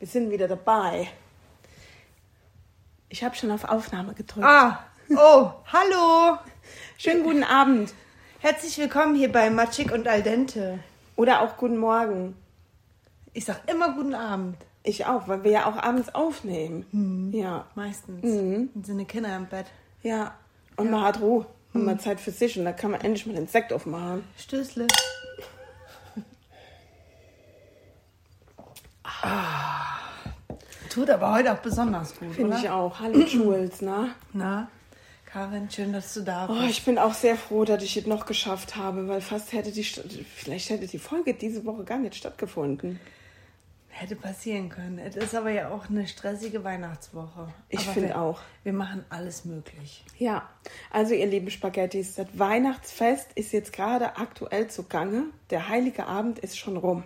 Wir sind wieder dabei. Ich habe schon auf Aufnahme gedrückt. Ah, oh, hallo. Schönen guten Abend. Herzlich willkommen hier bei Matschik und Al dente. Oder auch guten Morgen. Ich sag immer guten Abend. Ich auch, weil wir ja auch abends aufnehmen. Ja. Meistens. Mhm. Dann sind die Kinder im Bett. Ja. Und man hat Ruhe. Und mal Zeit für sich. Und da kann man endlich mal den Sekt aufmachen. Stößle. Tut aber heute auch besonders gut, Finde ich auch. Hallo Jules, na? Na, Karin, schön, dass du da Oh, bist. ich bin auch sehr froh, dass ich es noch geschafft habe, weil fast hätte die, vielleicht hätte die Folge diese Woche gar nicht stattgefunden. Hätte passieren können. Es ist aber ja auch eine stressige Weihnachtswoche. Ich finde auch. Wir machen alles möglich. Ja, also ihr lieben Spaghettis, das Weihnachtsfest ist jetzt gerade aktuell zugange. Der heilige Abend ist schon rum.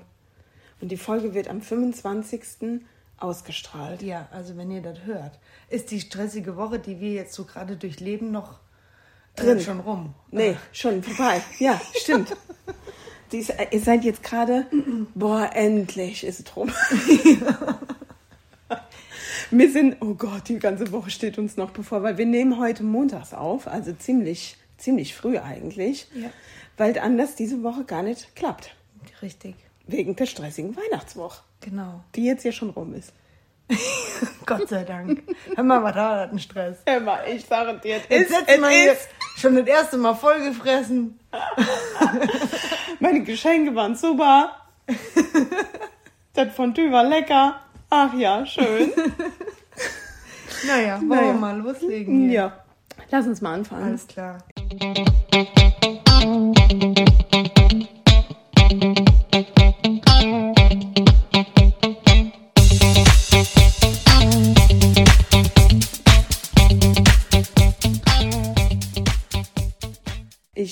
Und die Folge wird am 25. ausgestrahlt. Ja, also wenn ihr das hört, ist die stressige Woche, die wir jetzt so gerade durchleben, noch Drin. äh, schon rum. Nee, schon vorbei. Ja, stimmt. Die ist, ihr seid jetzt gerade, boah, endlich ist es rum. wir sind, oh Gott, die ganze Woche steht uns noch bevor, weil wir nehmen heute montags auf, also ziemlich, ziemlich früh eigentlich, Ja. weil anders diese Woche gar nicht klappt. Richtig, Wegen der stressigen Weihnachtswoche, genau. die jetzt ja schon rum ist. Gott sei Dank. Hör mal, was da hat einen Stress. Emma, ich sage dir, Jetzt ist, wir es hier schon das erste Mal vollgefressen. Meine Geschenke waren super. das Fondue war lecker. Ach ja, schön. Naja, wollen Naja. wir mal loslegen hier. Ja, lass uns mal anfangen. Alles klar.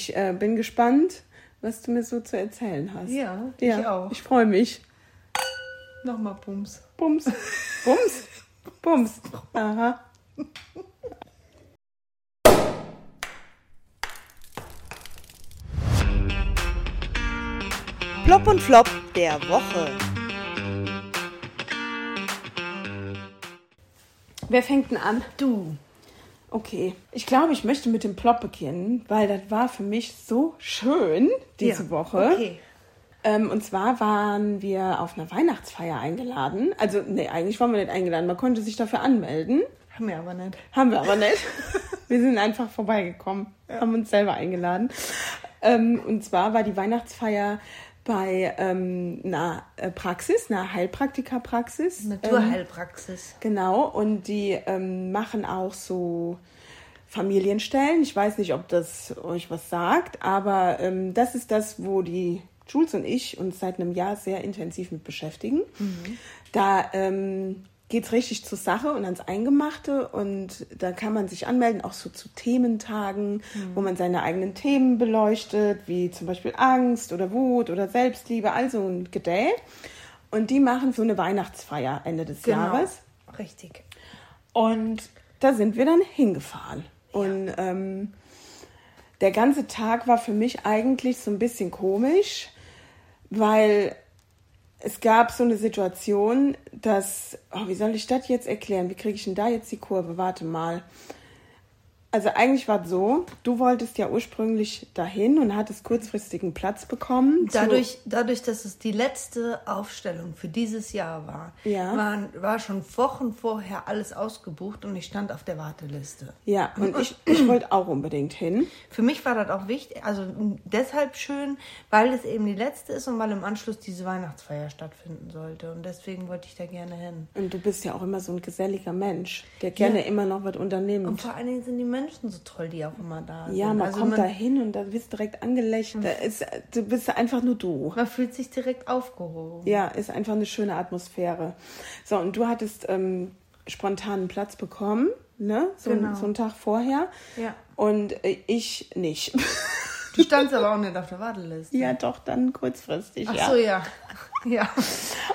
Ich äh, bin gespannt, was du mir so zu erzählen hast. Ja, ja ich auch. Ich freue mich. Nochmal Pumps. Bums. Bums. Bums. Aha. Plop und Flop der Woche. Wer fängt denn an? Du. Okay. Ich glaube, ich möchte mit dem Plop beginnen, weil das war für mich so schön diese Ja, Woche. Okay. Ähm, und zwar waren wir auf einer Weihnachtsfeier eingeladen. Also, nee, eigentlich waren wir nicht eingeladen. Man konnte sich dafür anmelden. Haben wir aber nicht. Haben wir aber nicht. Wir sind einfach vorbeigekommen, haben uns selber eingeladen. Ähm, und zwar war die Weihnachtsfeier bei ähm, einer äh, Praxis, einer Heilpraktikerpraxis. Ähm, Naturheilpraxis. genau, und die ähm, machen auch so Familienstellen. Ich weiß nicht, ob das euch was sagt, aber ähm, das ist das, wo die Jules und ich uns seit einem Jahr sehr intensiv mit beschäftigen. Da ähm, geht es richtig zur Sache und ans Eingemachte und da kann man sich anmelden, auch so zu Thementagen, wo man seine eigenen Themen beleuchtet, wie zum Beispiel Angst oder Wut oder Selbstliebe, also ein Gedäh. Und die machen so eine Weihnachtsfeier Ende des Jahres. Richtig. Und da sind wir dann hingefahren. Und ähm, der ganze Tag war für mich eigentlich so ein bisschen komisch, weil es gab so eine Situation, dass, oh, wie soll ich das jetzt erklären? Wie kriege ich denn da jetzt die Kurve? Warte mal. Also eigentlich war es so, du wolltest ja ursprünglich dahin und hattest kurzfristigen Platz bekommen. Dadurch, dadurch, dass es die letzte Aufstellung für dieses Jahr war, Ja. waren, war schon Wochen vorher alles ausgebucht und ich stand auf der Warteliste. ja, und ich, ich wollte auch unbedingt hin. Für mich war das auch wichtig, also deshalb schön, weil es eben die letzte ist und weil im Anschluss diese Weihnachtsfeier stattfinden sollte. Und deswegen wollte ich da gerne hin. Und du bist ja auch immer so ein geselliger Mensch, der gerne Ja. immer noch was unternimmt. Und vor allen Dingen sind die Menschen so toll, die auch immer da sind. Ja, man also kommt da hin und da wirst direkt angelächelt. Ist, du bist einfach nur du. man fühlt sich direkt aufgehoben. Ja, ist einfach eine schöne Atmosphäre. So, und du hattest ähm, spontan einen Platz bekommen, ne? So, Genau. so einen Tag vorher. Ja. Und äh, ich nicht. Du standst aber auch nicht auf der Warteliste. ja, doch, dann kurzfristig, Ach ja. so, ja. Ja.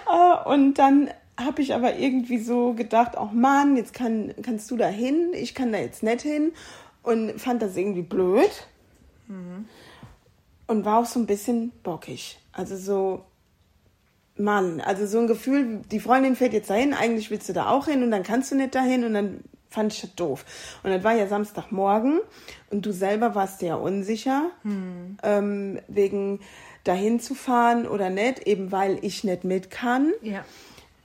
Äh, Und dann habe ich aber irgendwie so gedacht, ach Mann, jetzt kann, kannst du da hin, ich kann da jetzt nicht hin. Und fand das irgendwie blöd. Und war auch so ein bisschen bockig. Also so, Mann, also so ein Gefühl, die Freundin fährt jetzt dahin, eigentlich willst du da auch hin und dann kannst du nicht dahin und dann fand ich das doof. Und dann war ja Samstagmorgen und du selber warst ja unsicher, hm. ähm, wegen dahin zu fahren oder nicht, eben weil ich nicht mit kann. Ja.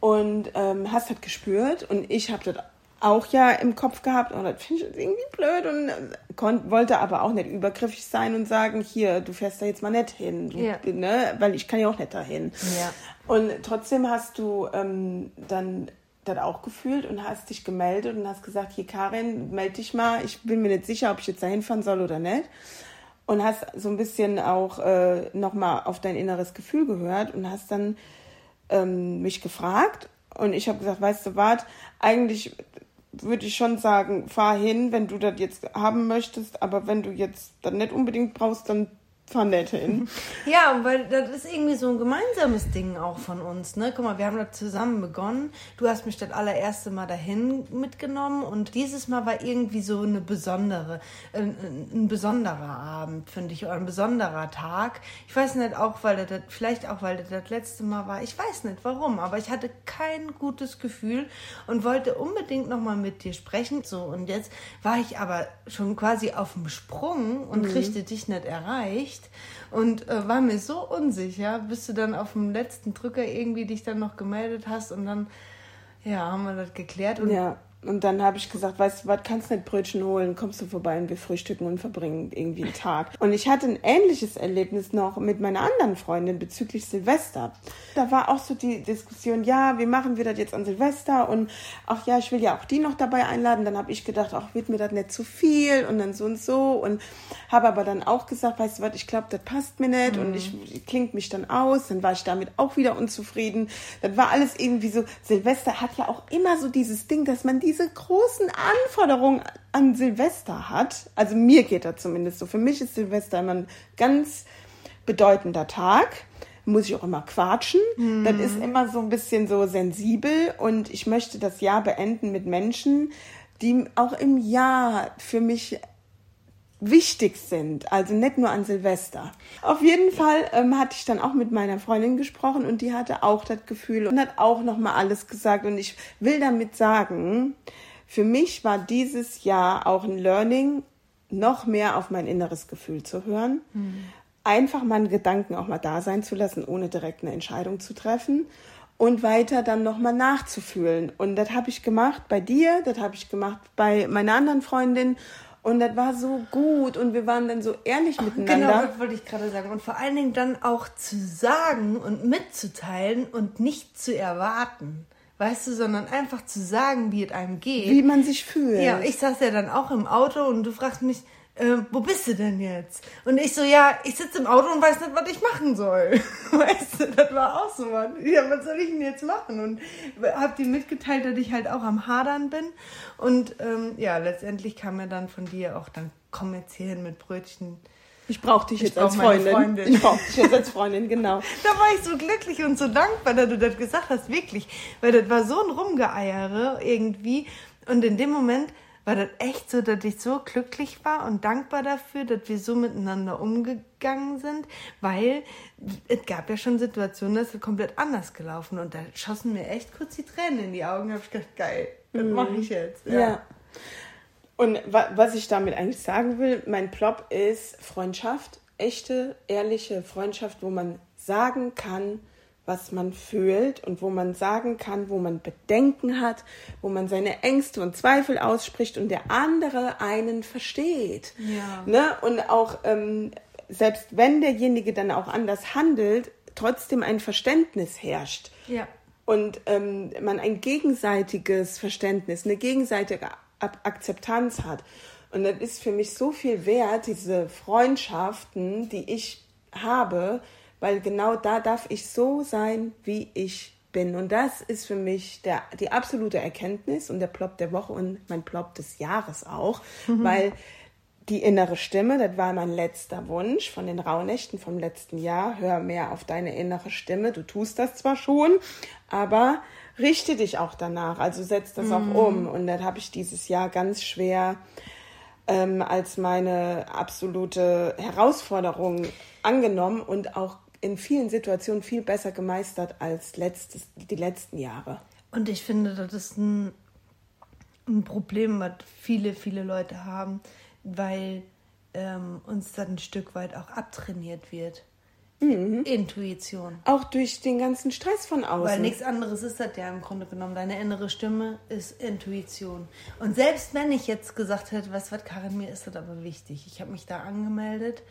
Und ähm, hast das gespürt und ich habe das auch ja im Kopf gehabt und das finde ich irgendwie blöd und konnt, wollte aber auch nicht übergriffig sein und sagen, hier, du fährst da jetzt mal nicht hin, du, Ja. ne? weil ich kann ja auch nicht dahin. Ja. Und trotzdem hast du ähm, dann das auch gefühlt und hast dich gemeldet und hast gesagt, hier Karin, melde dich mal, ich bin mir nicht sicher, ob ich jetzt da hinfahren soll oder nicht. Und hast so ein bisschen auch äh, nochmal auf dein inneres Gefühl gehört und hast dann ähm, mich gefragt. Und ich habe gesagt, weißt du was, eigentlich würde ich schon sagen, fahr hin, wenn du das jetzt haben möchtest, aber wenn du jetzt das nicht unbedingt brauchst, dann fahr nicht hin. Ja, weil das ist irgendwie so ein gemeinsames Ding auch von uns. Ne? Guck mal, wir haben das zusammen begonnen. Du hast mich das allererste Mal dahin mitgenommen und dieses Mal war irgendwie so eine besondere, ein, ein besonderer Abend, finde ich, oder ein besonderer Tag. Ich weiß nicht, auch weil das, vielleicht auch weil das das letzte Mal war. Ich weiß nicht warum, aber ich hatte kein gutes Gefühl und wollte unbedingt nochmal mit dir sprechen. So, und jetzt war ich aber schon quasi auf dem Sprung und kriegte dich nicht erreicht und äh, war mir so unsicher, bis du dann auf dem letzten Drücker irgendwie dich dann noch gemeldet hast und dann, ja, haben wir das geklärt. Und Ja, und dann habe ich gesagt, weißt du was, kannst nicht Brötchen holen, kommst du vorbei und wir frühstücken und verbringen irgendwie einen Tag. Und ich hatte ein ähnliches Erlebnis noch mit meiner anderen Freundin bezüglich Silvester. Da war auch so die Diskussion, ja, wie machen wir das jetzt an Silvester? Und ach ja, ich will ja auch die noch dabei einladen. Dann habe ich gedacht, ach, wird mir das nicht zu viel und dann so und so. Und habe aber dann auch gesagt, weißt du was, ich glaube, das passt mir nicht und ich, ich klingt mich dann aus. Dann war ich damit auch wieder unzufrieden. Das war alles irgendwie so, Silvester hat ja auch immer so dieses Ding, dass man diese großen Anforderungen an Silvester hat. Also mir geht das zumindest so. Für mich ist Silvester immer ein ganz bedeutender Tag. Muss ich auch immer quatschen. Das ist immer so ein bisschen so sensibel und ich möchte das Jahr beenden mit Menschen, die auch im Jahr für mich wichtig sind, also nicht nur an Silvester. Auf jeden Fall ähm, hatte ich dann auch mit meiner Freundin gesprochen und die hatte auch das Gefühl und hat auch noch mal alles gesagt und ich will damit sagen, für mich war dieses Jahr auch ein Learning, noch mehr auf mein inneres Gefühl zu hören, einfach meinen Gedanken auch mal da sein zu lassen, ohne direkt eine Entscheidung zu treffen und weiter dann nochmal nachzufühlen. Und das habe ich gemacht bei dir, das habe ich gemacht bei meiner anderen Freundin. Und das war so gut und wir waren dann so ehrlich Genau, miteinander. das wollte ich gerade sagen. Und vor allen Dingen dann auch zu sagen und mitzuteilen und nicht zu erwarten. Weißt du, sondern einfach zu sagen, wie es einem geht. wie man sich fühlt. Ja, ich saß ja dann auch im Auto und du fragst mich, äh, wo bist du denn jetzt? Und ich so, ja, ich sitze im Auto und weiß nicht, was ich machen soll. Weißt du, das war auch so was. Ja, was soll ich denn jetzt machen? Und hab dir mitgeteilt, dass ich halt auch am Hadern bin. Und ähm, ja, letztendlich kam mir dann von dir auch, dann komm jetzt hier hin mit Brötchen. ich brauche dich jetzt brauch als Freundin. Freundin. Ich brauche dich jetzt als Freundin, genau. Da war ich so glücklich und so dankbar, dass du das gesagt hast, wirklich. Weil das war so ein Rumgeeiere irgendwie. Und in dem Moment war das echt so, dass ich so glücklich war und dankbar dafür, dass wir so miteinander umgegangen sind, weil es gab ja schon Situationen, das ist komplett anders gelaufen und da schossen mir echt kurz die Tränen in die Augen. Da hab ich gedacht, geil, das mache ich jetzt. Ja. Und wa was ich damit eigentlich sagen will, mein Plop ist Freundschaft, echte, ehrliche Freundschaft, wo man sagen kann, was man fühlt und wo man sagen kann, wo man Bedenken hat, wo man seine Ängste und Zweifel ausspricht und der andere einen versteht. Ja. Ne? Und auch, ähm, selbst wenn derjenige dann auch anders handelt, trotzdem ein Verständnis herrscht Ja. und ähm, man ein gegenseitiges Verständnis, eine gegenseitige Akzeptanz hat. Und das ist für mich so viel wert, diese Freundschaften, die ich habe, weil genau da darf ich so sein, wie ich bin. Und das ist für mich der, die absolute Erkenntnis und der Plop der Woche und mein Plop des Jahres auch, weil die innere Stimme, das war mein letzter Wunsch von den Rauhnächten vom letzten Jahr. Hör mehr auf deine innere Stimme. Du tust das zwar schon, aber richte dich auch danach. Also setz das auch um. Und das habe ich dieses Jahr ganz schwer ähm, als meine absolute Herausforderung angenommen und auch in vielen Situationen viel besser gemeistert als letztes, die letzten Jahre. Und ich finde, das ist ein, ein Problem, was viele, viele Leute haben, weil ähm, uns dann ein Stück weit auch abtrainiert wird. Mhm. Intuition. Auch durch den ganzen Stress von außen. Weil nichts anderes ist das ja im Grunde genommen. Deine innere Stimme ist Intuition. Und selbst wenn ich jetzt gesagt hätte, was was Karin, mir ist das aber wichtig. Ich habe mich da angemeldet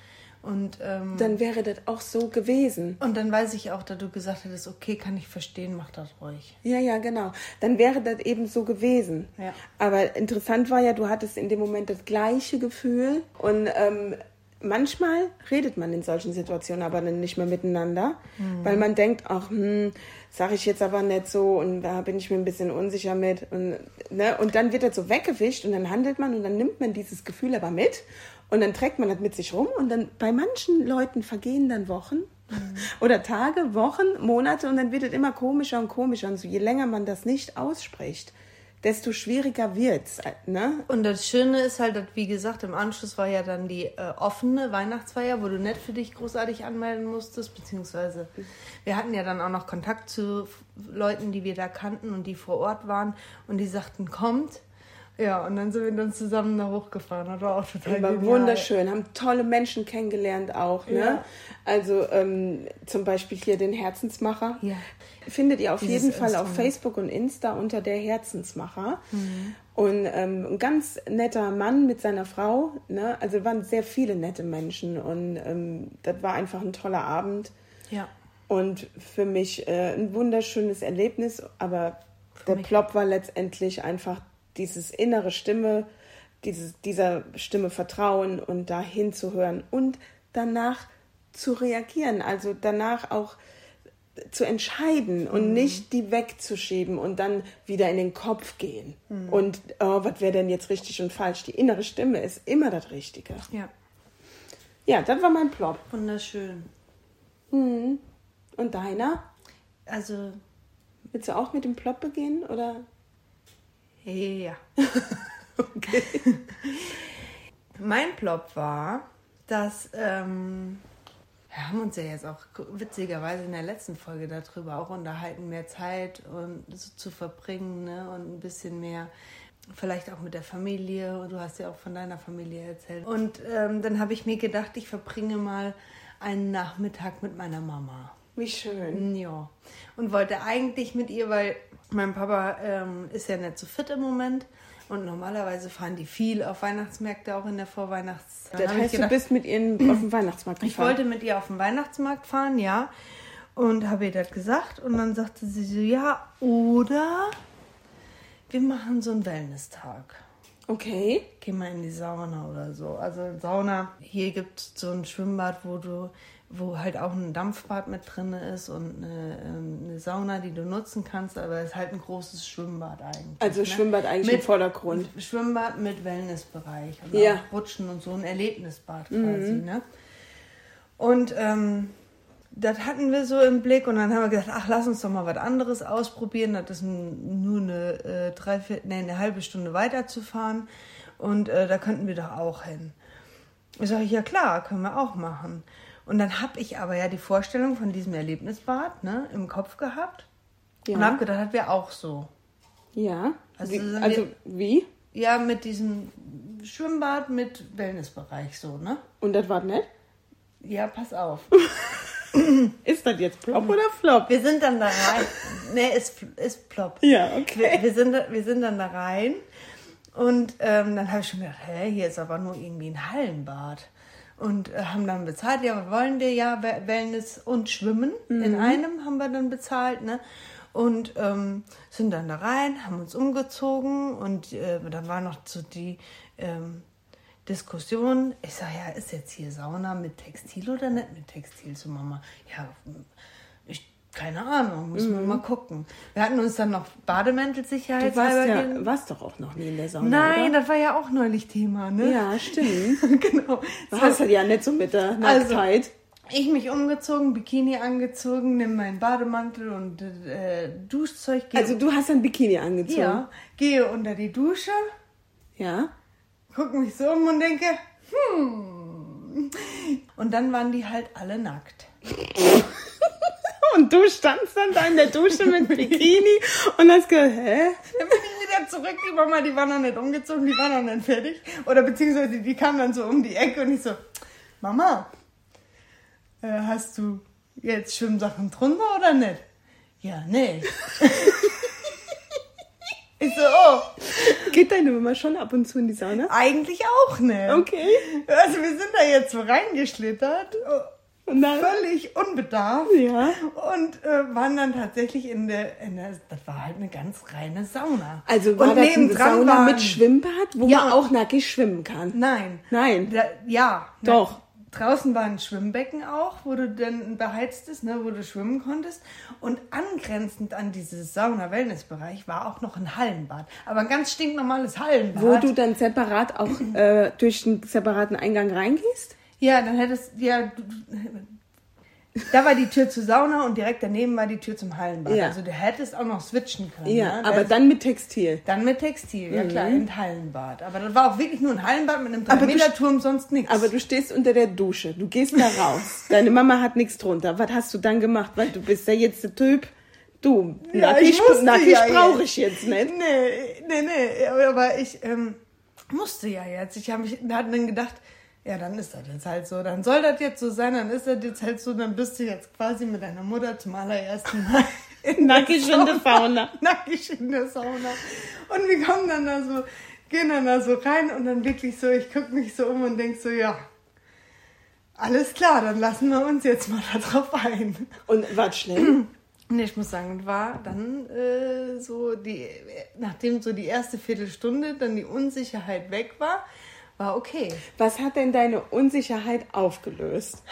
und ähm, dann wäre das auch so gewesen. und dann weiß ich auch, dass du gesagt hättest, okay, kann ich verstehen, mach das ruhig. Ja, ja, genau. Dann wäre das eben so gewesen. Ja. Aber interessant war ja, du hattest in dem Moment das gleiche Gefühl und ähm, manchmal redet man in solchen Situationen aber dann nicht mehr miteinander, weil man denkt, ach, hm, sage ich jetzt aber nicht so und da bin ich mir ein bisschen unsicher mit und, ne? und dann wird das so weggewischt und dann handelt man und dann nimmt man dieses Gefühl aber mit und dann trägt man das mit sich rum und dann bei manchen Leuten vergehen dann Wochen oder Tage, Wochen, Monate und dann wird es immer komischer und komischer und so je länger man das nicht ausspricht, desto schwieriger wird's, ne? Und das Schöne ist halt, dass, wie gesagt, im Anschluss war ja dann die äh, offene Weihnachtsfeier, wo du nicht für dich großartig anmelden musstest, beziehungsweise wir hatten ja dann auch noch Kontakt zu Leuten, die wir da kannten und die vor Ort waren und die sagten, kommt. Ja, und dann sind wir dann zusammen da hochgefahren. Das war auch total War genial. wunderschön, haben tolle Menschen kennengelernt auch, ne? Ja. Also ähm, zum Beispiel hier den Herzensmacher. Ja. Findet ihr auf Dieses jeden Fall auf Instrument. Facebook und Insta unter der Herzensmacher. Und ähm, ein ganz netter Mann mit seiner Frau. Ne? Also waren sehr viele nette Menschen und ähm, das war einfach ein toller Abend. Ja. Und für mich äh, ein wunderschönes Erlebnis, aber der mich Plop war letztendlich einfach dieses innere Stimme, dieses, dieser Stimme vertrauen und da hinzuhören und danach zu reagieren, also danach auch zu entscheiden und nicht die wegzuschieben und dann wieder in den Kopf gehen. Und oh, was wäre denn jetzt richtig und falsch? Die innere Stimme ist immer das Richtige. Ja. Ja, das war mein Plop. Wunderschön. Und deiner? Also, Willst du auch mit dem Plop beginnen oder? Ja. Mein Plop war, dass ähm, wir haben uns ja jetzt auch witzigerweise in der letzten Folge darüber auch unterhalten, mehr Zeit und so zu verbringen ne? und ein bisschen mehr vielleicht auch mit der Familie. Und du hast ja auch von deiner Familie erzählt. Und ähm, dann habe ich mir gedacht, ich verbringe mal einen Nachmittag mit meiner Mama. Wie schön. Ja. Und wollte eigentlich mit ihr, weil mein Papa ähm, ist ja nicht so fit im Moment. Und normalerweise fahren die viel auf Weihnachtsmärkte, auch in der Vorweihnachtszeit. Das ich heißt, du gedacht, bist mit ihnen auf dem Weihnachtsmarkt ich gefahren. wollte mit ihr auf den Weihnachtsmarkt fahren, ja. Und habe ihr das gesagt. Und dann sagte sie so, ja, oder wir machen so einen Wellness-Tag. Okay. Geh mal in die Sauna oder so. Also Sauna, hier gibt es so ein Schwimmbad, wo du, wo halt auch ein Dampfbad mit drin ist und eine, ähm, eine Sauna, die du nutzen kannst, aber es ist halt ein großes Schwimmbad eigentlich. Also ne? Schwimmbad eigentlich im Vordergrund. Schwimmbad mit Wellnessbereich und Ja. Mhm. Rutschen und so ein Erlebnisbad quasi, ne? Und ähm, das hatten wir so im Blick und dann haben wir gesagt, ach, lass uns doch mal was anderes ausprobieren. Das ist nur eine, äh, dreiviertel, nee, eine halbe Stunde weiterzufahren und äh, da könnten wir doch auch hin. Ich sage, ja klar, können wir auch machen. Und dann habe ich aber ja die Vorstellung von diesem Erlebnisbad ne, im Kopf gehabt Ja. und habe gedacht, das wäre auch so. Ja. Also wie, also wie? Ja, mit diesem Schwimmbad mit Wellnessbereich so, ne? Und das war nett? Ja, pass auf. Ist das jetzt Plop oder Flop? Wir sind dann da rein. nee, ist, ist plopp. Ja, okay. Wir, wir, sind, wir sind dann da rein und ähm, dann habe ich schon gedacht, hä, hier ist aber nur irgendwie ein Hallenbad. Und äh, haben dann bezahlt, ja, wir wollen wir ja We- Wellness und Schwimmen in einem haben wir dann bezahlt, ne? Und ähm, sind dann da rein, haben uns umgezogen und äh, dann war noch so die ähm, Diskussion. Ich sage, ja, ist jetzt hier Sauna mit Textil oder nicht mit Textil zu Mama? Ja, keine Ahnung, müssen wir mal gucken. Wir hatten uns dann noch Bademäntel Du warst, sicherheitshalber ja, warst doch auch noch nie in der Sauna, Nein, oder? das war ja auch neulich Thema, ne? Ja, stimmt. genau. Du hast halt ja nicht so mit der Also, Nacktheit. Ich mich umgezogen, Bikini angezogen, nimm meinen Bademantel und äh, Duschzeug. Gehe, Also du hast ein Bikini angezogen. ja, gehe unter die Dusche, Ja. gucke mich so um und denke, hm. Und dann waren die halt alle nackt. Und du standst dann da in der Dusche mit Bikini und hast gesagt, hä? Dann bin ich wieder zurück, die Mama, die war noch nicht umgezogen, die war noch nicht fertig. Oder beziehungsweise die kam dann so um die Ecke und ich so, Mama, äh, hast du jetzt Schwimmsachen drunter oder nicht? Ja, nee. ich so, oh, Geht deine Mama schon ab und zu in die Sauna? eigentlich auch nicht. Okay. Also wir sind da jetzt so reingeschlittert, völlig unbedarft. ja. Und äh, waren dann tatsächlich in der, in der, das war halt eine ganz reine Sauna. Also war und das eine Sauna waren- mit Schwimmbad, wo Ja. man auch nackig schwimmen kann? Nein. Nein. Da, ja. Doch. Na, draußen war ein Schwimmbecken auch, wo du dann beheizt ist, ne, wo du schwimmen konntest. Und angrenzend an dieses Sauna-Wellness-Bereich war auch noch ein Hallenbad. Aber ein ganz stinknormales Hallenbad. Wo du dann separat auch äh, durch einen separaten Eingang reingehst? Ja, dann hättest, ja, du, da war die Tür zur Sauna und direkt daneben war die Tür zum Hallenbad. Ja. Also du hättest auch noch switchen können. Ja, ne? aber Das- dann mit Textil. Dann mit Textil, ja klar, in Hallenbad. Aber das war auch wirklich nur ein Hallenbad mit einem 3 Aber du Meter Turm, sonst nichts. Aber du stehst unter der Dusche, du gehst da raus. Deine Mama hat nichts drunter. Was hast du dann gemacht? Weil du bist ja jetzt der Typ. Du, Ja, nackig, ich nackig ja brauche ich jetzt nicht. Nee, nee, nee, aber ich ähm, musste ja jetzt. Ich habe mich hab dann gedacht, ja, dann ist das jetzt halt so. Dann soll das jetzt so sein, dann ist das jetzt halt so, dann bist du jetzt quasi mit deiner Mutter zum allerersten Mal Nackig in der Sauna. nackig in der Sauna. Und wir kommen dann da so, gehen dann da so rein und dann wirklich so, ich gucke mich so um und denk so, ja, alles klar, dann lassen wir uns jetzt mal da drauf ein. Und war schlimm? Nee, ich muss sagen, war dann äh, so die, nachdem so die erste Viertelstunde dann die Unsicherheit weg war, war okay. Was hat denn deine Unsicherheit aufgelöst?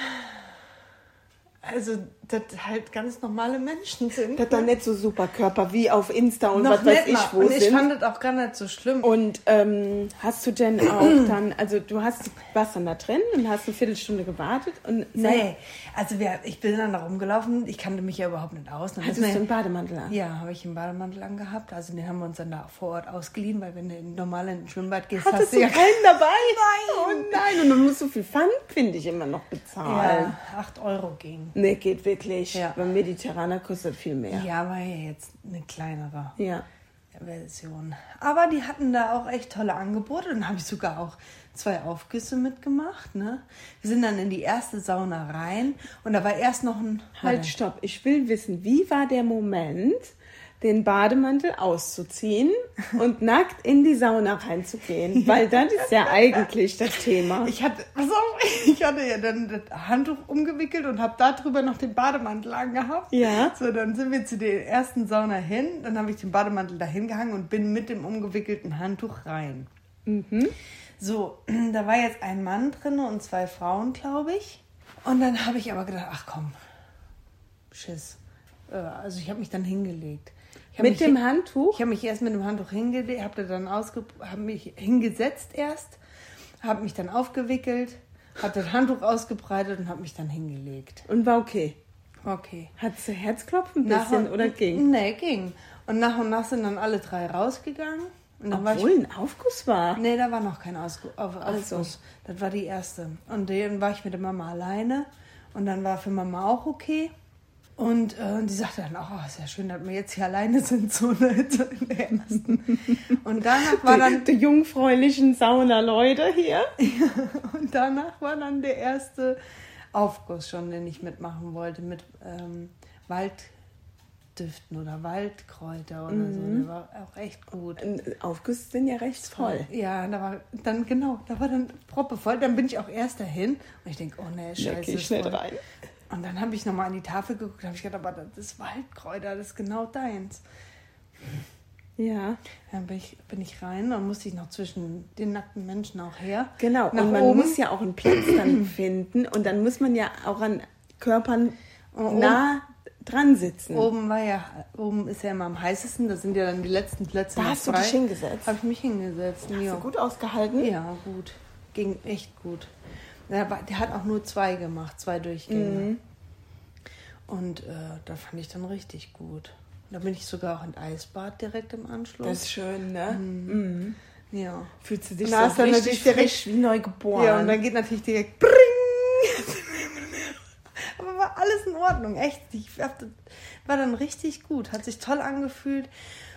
Also, dass halt ganz normale Menschen sind. Das dann nicht so super Körper wie auf Insta und Noch was weiß ich mal. wo Und ich sind. fand das auch gar nicht so schlimm. Und ähm, hast du denn auch dann, also du hast, warst dann da drin und hast eine Viertelstunde gewartet und nee, also wir, ich bin dann da rumgelaufen, ich kannte mich ja überhaupt nicht aus. Dann hattest du einen Bademantel an? Ja, habe ich einen Bademantel angehabt. Also den haben wir uns dann da vor Ort ausgeliehen, weil wenn du in normal in ein Schwimmbad gehst, Hattest hast du du ja keinen dabei? Nein. Oh nein, und du musst so viel Pfand, finde ich, immer noch bezahlen. ja, 8 Euro ging. Nee, geht wirklich. Ja. Beim Mediterraner kostet viel mehr. Ja, war ja jetzt eine kleinere. Ja. Version. Aber die hatten da auch echt tolle Angebote. Dann habe ich sogar auch zwei Aufgüsse mitgemacht. Ne? Wir sind dann in die erste Sauna rein und da war erst noch ein Halt, stopp. Ich will wissen, wie war der Moment, den Bademantel auszuziehen und nackt in die Sauna reinzugehen? Weil das ist ja eigentlich das Thema. Ich hatte, auf, ich hatte ja dann das Handtuch umgewickelt und habe darüber noch den Bademantel angehabt. Ja. So, dann sind wir zu der ersten Sauna hin. Dann habe ich den Bademantel dahin gehangen und bin mit dem umgewickelten Handtuch rein. So, da war jetzt ein Mann drin und zwei Frauen, glaube ich. Und dann habe ich aber gedacht, ach komm, Schiss. Äh, Also ich habe mich dann hingelegt. Hab Mit mich dem Handtuch? Ich habe mich erst mit dem Handtuch hingelegt, habe dann ausge habe mich hingesetzt erst, habe mich dann aufgewickelt, habe das Handtuch ausgebreitet und habe mich dann hingelegt. Und war okay. Okay. Hattest du Herzklopfen ein bisschen und- oder ging? Nee, ging. Und nach und nach sind dann alle drei rausgegangen. Und dann war ich Obwohl ein Aufguss war. Nee, da war noch kein Ausgu auf, Also. Aufguss. Das war die erste. Und dann war ich mit der Mama alleine. Und dann war für Mama auch okay. Und äh, die sagte dann auch, oh, ist ja schön, dass wir jetzt hier alleine sind, so ne, in der ersten. Und danach war dann, Die, die jungfräulichen Sauna-Leute hier. und danach war dann der erste Aufguss schon, den ich mitmachen wollte, mit ähm, Walddüften oder Waldkräuter oder so. Der war auch echt gut. Und Aufgüsse sind ja recht voll. Ja, da war dann genau, da war dann proppevoll. Dann bin ich auch erst dahin und ich denke, oh nee, Da scheiße. geh ich schnell voll. rein. Und dann habe ich nochmal an die Tafel geguckt, habe ich gedacht, aber das ist Waldkräuter, das ist genau deins. Ja. Dann bin ich, bin ich rein und musste ich noch zwischen den nackten Menschen auch her. Genau, Nach und man oben. muss ja auch einen Platz dann finden und dann muss man ja auch an Körpern oben- nah dran sitzen. Oben war ja, oben ist ja immer am heißesten, da sind ja dann die letzten Plätze Da hast du frei. dich hingesetzt? Habe ich mich hingesetzt. Hast ja. du gut ausgehalten? Ja, gut. Ging echt gut. Der, hat auch nur zwei gemacht, zwei Durchgänge. Mhm. Und äh, da fand ich dann richtig gut. Da bin ich sogar auch in Eisbad direkt im Anschluss. Das ist schön, ne? Mhm. ja. Fühlst du dich Na, so richtig frisch wie neu geboren. ja, und dann geht natürlich direkt Bring! Aber war alles in Ordnung, echt. Ich war dann richtig gut, hat sich toll angefühlt.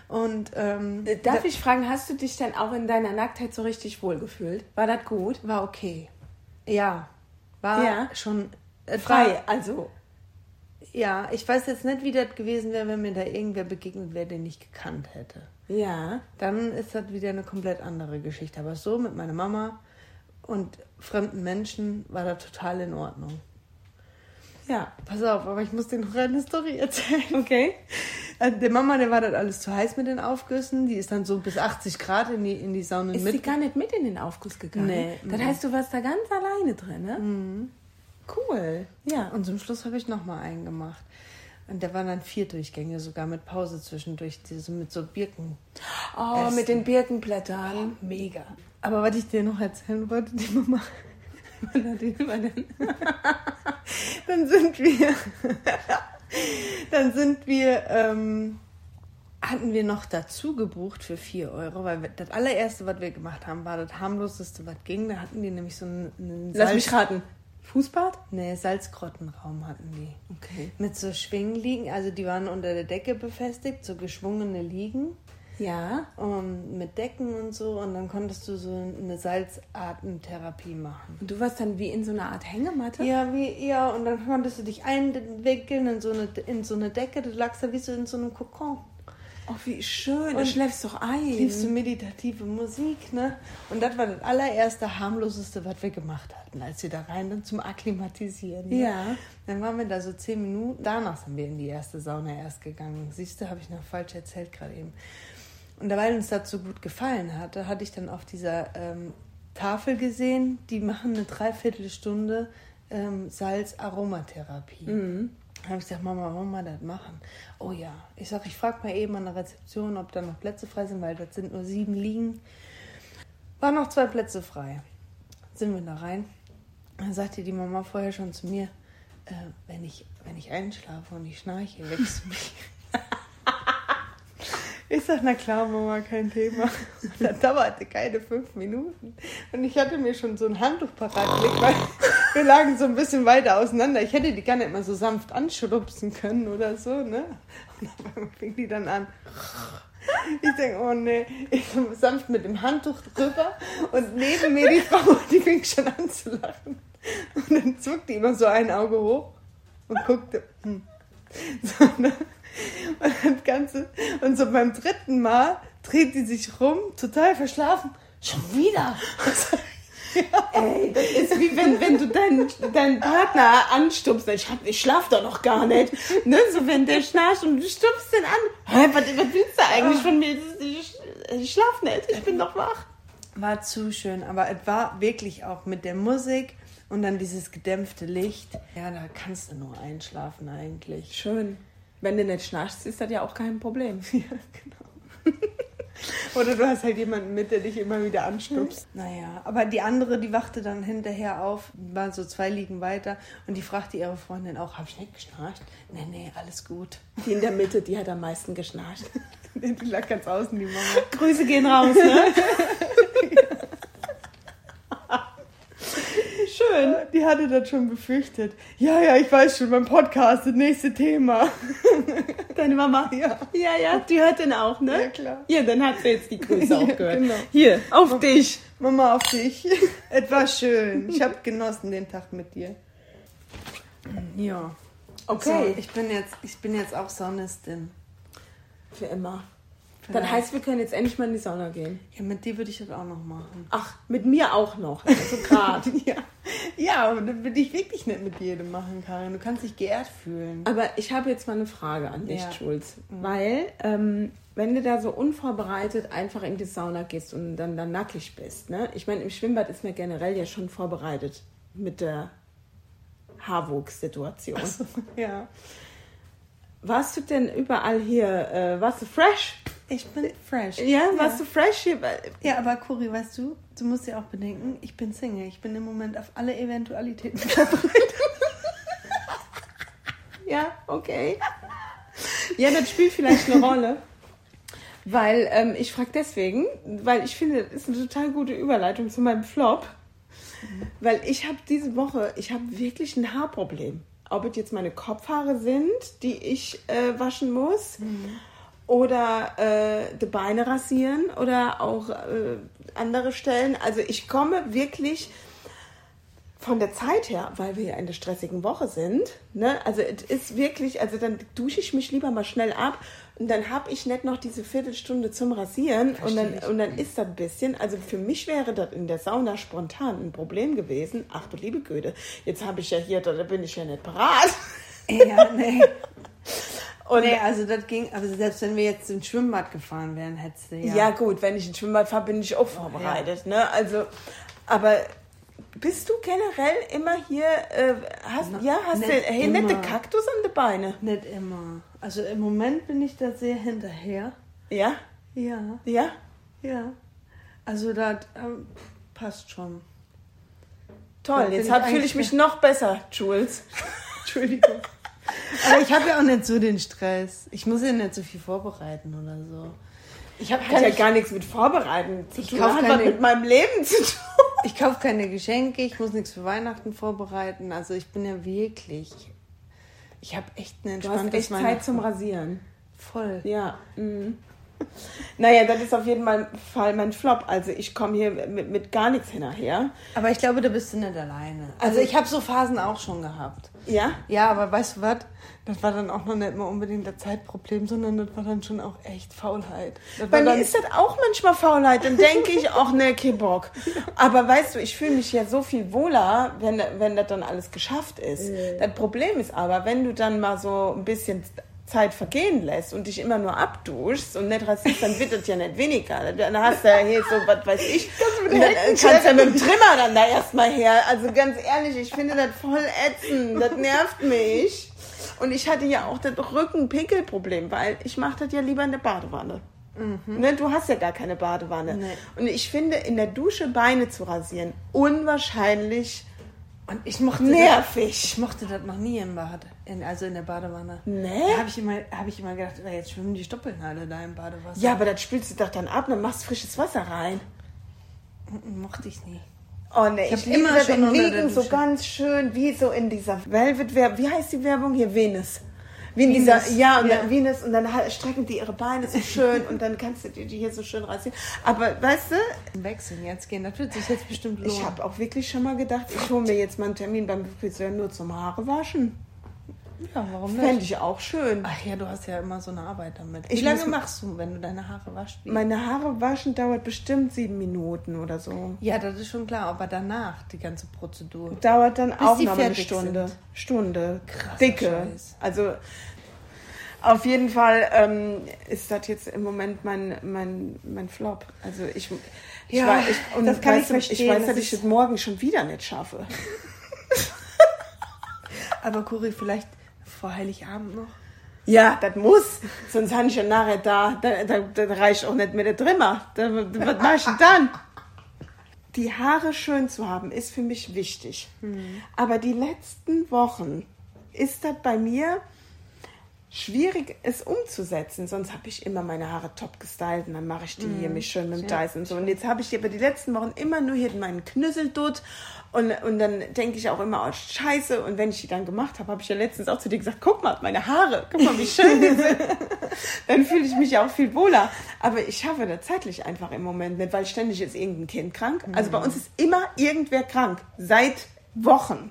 Und ähm, Darf ich fragen, hast du dich dann auch in deiner Nacktheit so richtig wohlgefühlt? War das gut? war okay. Ja, war Ja. schon es Frei, War, also. ja, ich weiß jetzt nicht, wie das gewesen wäre, wenn mir da irgendwer begegnet wäre, den ich gekannt hätte. Ja. Dann ist das wieder eine komplett andere Geschichte. Aber so mit meiner Mama und fremden Menschen war das total in Ordnung. Ja. Pass auf, aber ich muss dir noch eine Story erzählen. Okay. Also der Mama, der war das alles zu heiß mit den Aufgüssen. Die ist dann so bis 80 Grad in die, in die Sauna Ist mit. sie gar nicht mit in den Aufguss gegangen? Nee, Das mhm. heißt, du warst da ganz alleine drin, ne? Cool. Ja. Und zum Schluss habe ich nochmal einen gemacht. Und der war dann vier Durchgänge, sogar mit Pause zwischendurch, diese mit so Birken. Oh, Essen. mit den Birkenblättern. Mega. Aber was ich dir noch erzählen wollte, die Mama. dann sind wir. Dann sind wir. Ähm, hatten wir noch dazu gebucht für 4 Euro, weil wir, das allererste, was wir gemacht haben, war das harmloseste, was ging. Da hatten die nämlich so einen, einen Lass mich raten. Fußbad? Nee, Salzgrottenraum hatten die. Okay. Mit so Schwingliegen, also die waren unter der Decke befestigt, so geschwungene Liegen Ja. und mit Decken und so. Und dann konntest du so eine Salzatemtherapie machen. Und du warst dann wie in so einer Art Hängematte? Ja, wie, ja, und dann konntest du dich einwickeln in so eine, in so eine Decke. Du lagst da wie so in so einem Kokon. Oh, wie schön. Und du schläfst doch ein. Liebst du meditative Musik, ne? Und das war das allererste, harmloseste, was wir gemacht hatten, als wir da rein sind zum Akklimatisieren. Ne? Ja. Dann waren wir da so zehn Minuten. Danach sind wir in die erste Sauna erst gegangen. Siehst du, habe ich noch falsch erzählt gerade eben. Und weil uns das so gut gefallen hatte, hatte ich dann auf dieser ähm, Tafel gesehen, die machen eine Dreiviertelstunde ähm, Salz-Aromatherapie. Da habe ich gesagt, Mama, wollen wir das machen? Oh ja. Ich sage, ich frage mal eben an der Rezeption, ob da noch Plätze frei sind, weil das sind nur sieben liegen. Waren noch zwei Plätze frei. Sind wir da rein. Dann sagte die Mama vorher schon zu mir, äh, wenn, ich, wenn ich einschlafe und ich schnarche, wächst du mich. Ich sag, na klar, Mama, kein Thema. Und das dauerte keine fünf Minuten. Und ich hatte mir schon so ein Handtuch parat gelegt, weil wir lagen so ein bisschen weiter auseinander. Ich hätte die gar nicht mal so sanft anschubsen können oder so, ne? Und einmal fing die dann an. Ich denke, oh nee, ich bin sanft mit dem Handtuch drüber und neben mir die Frau, die fing schon an zu lachen. Und dann zuckte die immer so ein Auge hoch und guckte. Hm. So, ne? Und das Ganze. Und so beim dritten Mal dreht die sich rum, total verschlafen. Schon wieder. Ey, das ist wie wenn, wenn du deinen, deinen Partner anstupst. Ich, hab, ich schlaf doch noch gar nicht. Ne? So, wenn der schnarcht und du stupst den an. Hä, was, was willst du eigentlich von mir? Ich, ich schlaf nicht, ich bin doch wach. War zu schön, aber es war wirklich auch mit der Musik und dann dieses gedämpfte Licht. Ja, da kannst du nur einschlafen eigentlich. Schön. Wenn du nicht schnarchst, ist das ja auch kein Problem. Ja, genau. Oder du hast halt jemanden mit, der dich immer wieder anstupst. Naja, aber die andere, die wachte dann hinterher auf, war so zwei Liegen weiter und die fragte ihre Freundin auch, hab ich nicht geschnarcht? Nee, nee, alles gut. Die in der Mitte, die hat am meisten geschnarcht. Die lag ganz außen, die Mama. Grüße gehen raus, ne? Schön. Die hatte das schon befürchtet. Ja, ja, ich weiß schon, beim Podcast, das nächste Thema. Deine Mama? Ja. Ja, ja, die hört den auch, ne? Ja, klar. Ja, dann hat sie jetzt die Grüße auch Ja, gehört. genau. Hier, auf dich. Mama, auf dich. es war schön. Ich habe genossen den Tag mit dir. Ja. Okay. So, ich, bin jetzt, ich bin jetzt auch Saunistin. Für immer. Dann Vielleicht. heißt, wir können jetzt endlich mal in die Sauna gehen. Ja, mit dir würde ich das auch noch machen. Ach, mit mir auch noch. Also gerade. Ja, ja aber das würde ich wirklich nicht mit jedem machen, Karin. Du kannst dich geehrt fühlen. Aber ich habe jetzt mal eine Frage an dich, Ja. Mhm. Jules. Weil, ähm, wenn du da so unvorbereitet einfach in die Sauna gehst und dann da nackig bist, ne? Ich meine, im Schwimmbad ist mir generell ja schon vorbereitet mit der Haarwuchs-Situation. Ja. Warst du denn überall hier, äh, warst du fresh? Ich bin fresh. Ja, warst du fresh hier? Ja, aber Cori, weißt du, du musst ja auch bedenken, ich bin Single. Ich bin im Moment auf alle Eventualitäten vorbereitet. Ja, okay. Ja, das spielt vielleicht eine Rolle. Weil, ähm, ich frage deswegen, weil ich finde, das ist eine total gute Überleitung zu meinem Flop. Weil ich habe diese Woche, ich habe wirklich ein Haarproblem. Ob es jetzt meine Kopfhaare sind, die ich äh, waschen muss. Oder äh, die Beine rasieren oder auch äh, andere Stellen. Also ich komme wirklich von der Zeit her, weil wir ja in der stressigen Woche sind, ne, also es ist wirklich, also dann dusche ich mich lieber mal schnell ab und dann habe ich nicht noch diese Viertelstunde zum Rasieren und dann, und dann ist das ein bisschen, also für mich wäre das in der Sauna spontan ein Problem gewesen. Ach du liebe Güte, jetzt habe ich ja hier, da bin ich ja nicht parat. Ja, nee. Und Nee, also das ging, aber selbst wenn wir jetzt ins Schwimmbad gefahren wären, hättest du ja. Ja. gut, wenn ich ins Schwimmbad fahre, bin ich auch vorbereitet. Ne? Also, aber bist du generell immer hier, äh, hast, Na, ja, hast du hey, nette. Kaktus an den Beinen? Nicht immer. Also im Moment bin ich da sehr hinterher. Ja, Ja, ja. ja. Also das ähm, passt schon. Toll, Da jetzt ich hab- fühle ich mich noch besser, Jules. Entschuldigung. Aber ich habe ja auch nicht so den Stress. Ich muss ja nicht so viel vorbereiten oder so. Ich habe ja gar nichts mit Vorbereiten zu Ich tun. kauf Hat was keine- mit meinem Leben zu tun. Ich kaufe keine Geschenke, ich muss nichts für Weihnachten vorbereiten. Also ich bin ja wirklich. Ich habe echt ein Du hast entspanntes echt Zeit zum Rasieren. Voll. Ja. Mhm. Naja, das ist auf jeden Fall mein Flop. Also ich komme hier mit, mit gar nichts hinterher. Aber ich glaube, da bist du nicht alleine. Also ich habe so Phasen auch schon gehabt. Ja? Ja, aber weißt du was? Das war dann auch noch nicht mal unbedingt das Zeitproblem, sondern das war dann schon auch echt Faulheit. Das Bei mir ist das auch manchmal Faulheit. Dann denke ich auch, ne, kein Bock. Aber weißt du, ich fühle mich ja so viel wohler, wenn, wenn das dann alles geschafft ist. Das Problem ist aber, wenn du dann mal so ein bisschen Zeit vergehen lässt und dich immer nur abduschst und nicht rasierst, dann wird das ja nicht weniger. Dann hast du ja hier so, was weiß ich, dann kannst du ja mit dem Trimmer dann da erstmal her. Also ganz ehrlich, ich finde das voll ätzend. Das nervt mich. Und ich hatte ja auch das Rücken-Pickel-Problem, weil ich mache das ja lieber in der Badewanne. Ne, du hast ja gar keine Badewanne. Nee. Und ich finde, in der Dusche Beine zu rasieren, unwahrscheinlich und ich mochte Das, nervig. ich mochte das noch nie im Bad, in, also in der Badewanne. Nee? Da habe ich, immer- hab ich immer gedacht, jetzt schwimmen die Stoppeln alle da im Badewasser. Ja, aber das spülst du doch dann ab und dann machst frisches Wasser rein. Mochte ich nie. Oh ne, Ich ich, liebe immer das schon im Liegen so ganz schön, wie so in dieser Velvet-Werbung. Wie heißt die Werbung hier? Venus. Wie in dieser, ja, und ja. dann Venus und dann halt strecken die ihre Beine so schön und dann kannst du die, die hier so schön rasieren. Aber weißt du, Wechseln jetzt gehen, das wird sich jetzt bestimmt lohnen. ich habe auch wirklich schon mal gedacht, ich hole mir jetzt mal einen Termin beim Friseur nur zum Haare waschen. Ja, warum Fände nicht? ich auch schön. Ach ja, du hast ja immer so eine Arbeit damit. Ich Wie lange muss- machst du, wenn du deine Haare waschst? Meine Haare waschen dauert bestimmt sieben Minuten oder so. Ja, das ist schon klar, aber danach die ganze Prozedur. Dauert dann auch noch eine Stunde. sind. Stunde. Krasser Dicke. Scheiß. Also auf jeden Fall ähm, ist das jetzt im Moment mein, mein, mein Flop. Also ich, ich, Ja, war, ich, und das kann weißt ich du, ich verstehen, weiß, das dass ich das morgen schon wieder nicht schaffe. Aber Cori, vielleicht vor Heiligabend noch? Ja, das muss. Sonst habe ich ja nachher da, da, da, da reicht auch nicht mehr der Trimmer. Da, was mache ich denn dann? Die Haare schön zu haben, ist für mich wichtig. Aber die letzten Wochen ist das bei mir schwierig, es umzusetzen. Sonst habe ich immer meine Haare top gestylt und dann mache ich die hier mich schön mit dem Dyson und so. Und jetzt habe ich aber die letzten Wochen immer nur hier meinen Knüsseldutt und, und dann denke ich auch immer, oh scheiße. Und wenn ich die dann gemacht habe, habe ich ja letztens auch zu dir gesagt, guck mal, meine Haare, guck mal, wie schön die sind. dann fühle ich mich ja auch viel wohler. Aber ich schaffe das zeitlich einfach im Moment nicht, weil ständig ist irgendein Kind krank. Also bei uns ist immer irgendwer krank. Seit Wochen.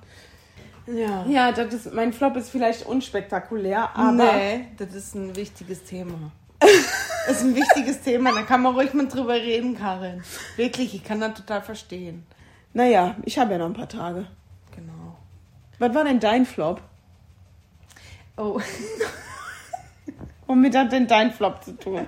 Ja. Ja, das ist, mein Flop ist vielleicht unspektakulär, aber nee, das ist ein wichtiges Thema. das ist ein wichtiges Thema, da kann man ruhig mal drüber reden, Karin. Wirklich, ich kann das total verstehen. naja, ich habe ja noch ein paar Tage. Genau. Was war denn dein Flop? Oh, Womit hat denn dein Flop zu tun?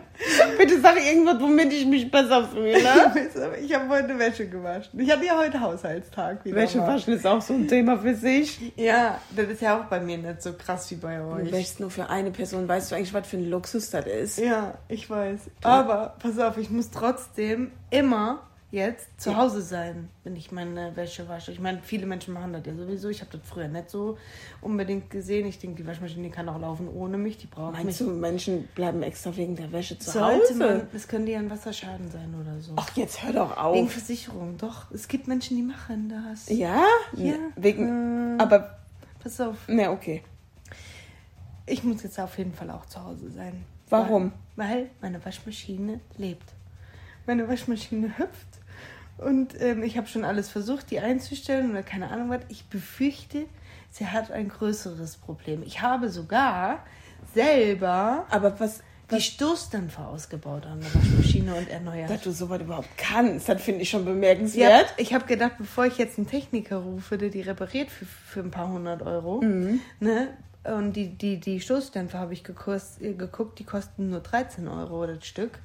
Bitte sag irgendwas, womit ich mich besser fühle. ich habe heute Wäsche gewaschen. Ich hatte ja heute Haushaltstag wieder. Wäsche waschen ist auch so ein Thema für sich. Ja, das ist ja auch bei mir nicht so krass wie bei Du euch. wäschst nur für eine Person. Weißt du eigentlich, was für ein Luxus das ist? Ja, ich weiß. Aber pass auf, ich muss trotzdem immer jetzt zu Ja. Hause sein, wenn ich meine Wäsche wasche. Ich meine, viele Menschen machen das ja sowieso. Ich habe das früher nicht so unbedingt gesehen. Ich denke, die Waschmaschine die kann auch laufen ohne mich. Die braucht Meinst mich. du, Menschen bleiben extra wegen der Wäsche zu Sollte Hause? man, es könnte ja ein Wasserschaden sein oder so. Ach, jetzt hör doch Wegen auf. Versicherung, doch. Es gibt Menschen, die machen das. Ja? Ja. Wegen, aber pass auf. Ne, okay. Ich muss jetzt auf jeden Fall auch zu Hause sein. Warum? Weil, weil meine Waschmaschine lebt. Meine Waschmaschine hüpft. Und ähm, ich habe schon alles versucht, die einzustellen oder keine Ahnung was. Ich befürchte, sie hat ein größeres Problem. Ich habe sogar selber Aber was, die Stoßdämpfer ausgebaut an der Waschmaschine und erneuert. dass du sowas überhaupt kannst, das finde ich schon Ja, bemerkenswert. ich habe gedacht, bevor ich jetzt einen Techniker rufe, der die repariert für, für ein paar hundert Euro, ne? Und die, die, die Stoßdämpfer habe ich gekost, äh, geguckt, die kosten nur 13 Euro das Stück.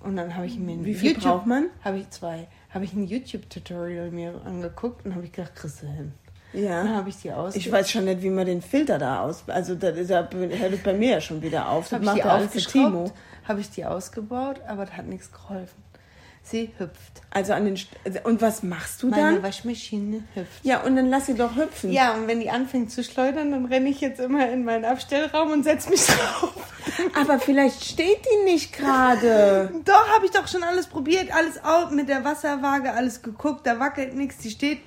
Und dann habe ich mir Wie viel braucht man? Habe ich zwei. Habe ich ein YouTube-Tutorial mir angeguckt und habe ich gedacht, kriegst du hin. Dann Ja. habe ich die aus. Ich weiß schon nicht, wie man den Filter da aus. Also, da, da hört es bei mir ja schon wieder auf. Das macht die ja alles Timo. habe ich die ausgebaut, aber das hat nichts geholfen. Sie hüpft. Also an den. St also, und was machst du Meine dann? Waschmaschine hüpft. Ja, und dann lass sie doch hüpfen. Ja, und wenn die anfängt zu schleudern, dann renne ich jetzt immer in meinen Abstellraum und setze mich drauf. Aber vielleicht steht die nicht gerade. Doch, habe ich doch schon alles probiert, alles auf mit der Wasserwaage, alles geguckt, da wackelt nichts, die steht.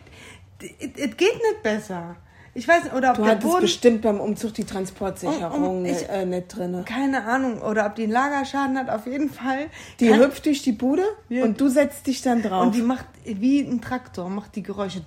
Es geht nicht besser. Ich weiß nicht, oder ob Du der hattest Boden. bestimmt beim Umzug die Transportsicherung Um- um- ich- nicht, äh, nicht drin. Keine Ahnung, oder ob die einen Lagerschaden hat, auf jeden Fall. Die Kann- hüpft durch die Bude Ja. und du setzt dich dann drauf. Und die macht wie ein Traktor, macht die Geräusche.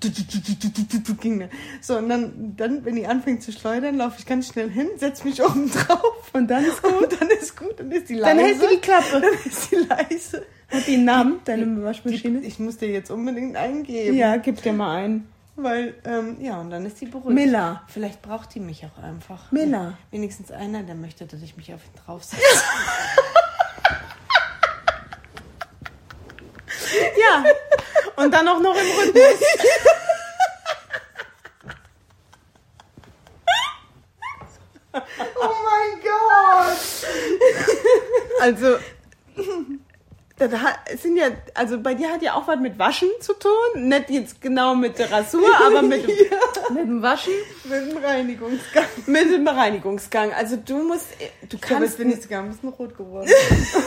So, und dann, dann, wenn die anfängt zu schleudern, laufe ich ganz schnell hin, setze mich oben drauf. Und dann ist gut. Und dann ist gut, dann ist die leise. Dann hält sie die Klappe. Dann ist die leise. Hat die einen Namen, deine Waschmaschine? ich muss dir jetzt unbedingt eingeben. ja, gib dir mal ein. Weil, ähm, ja, und dann ist die beruhigt. Miller. Vielleicht braucht die mich auch einfach. Miller. Wenigstens einer, der möchte, dass ich mich auf ihn draufsetze. Ja. Und dann auch noch im Rhythmus. oh mein Gott! Also, das sind ja, also bei dir hat ja auch was mit Waschen zu tun. Nicht jetzt genau mit der Rasur, aber mit, dem- mit dem Waschen, Mit dem Reinigungsgang. mit dem Reinigungsgang. Also du musst, du Ich glaube, kannst jetzt bin ich sogar ein bisschen rot geworden.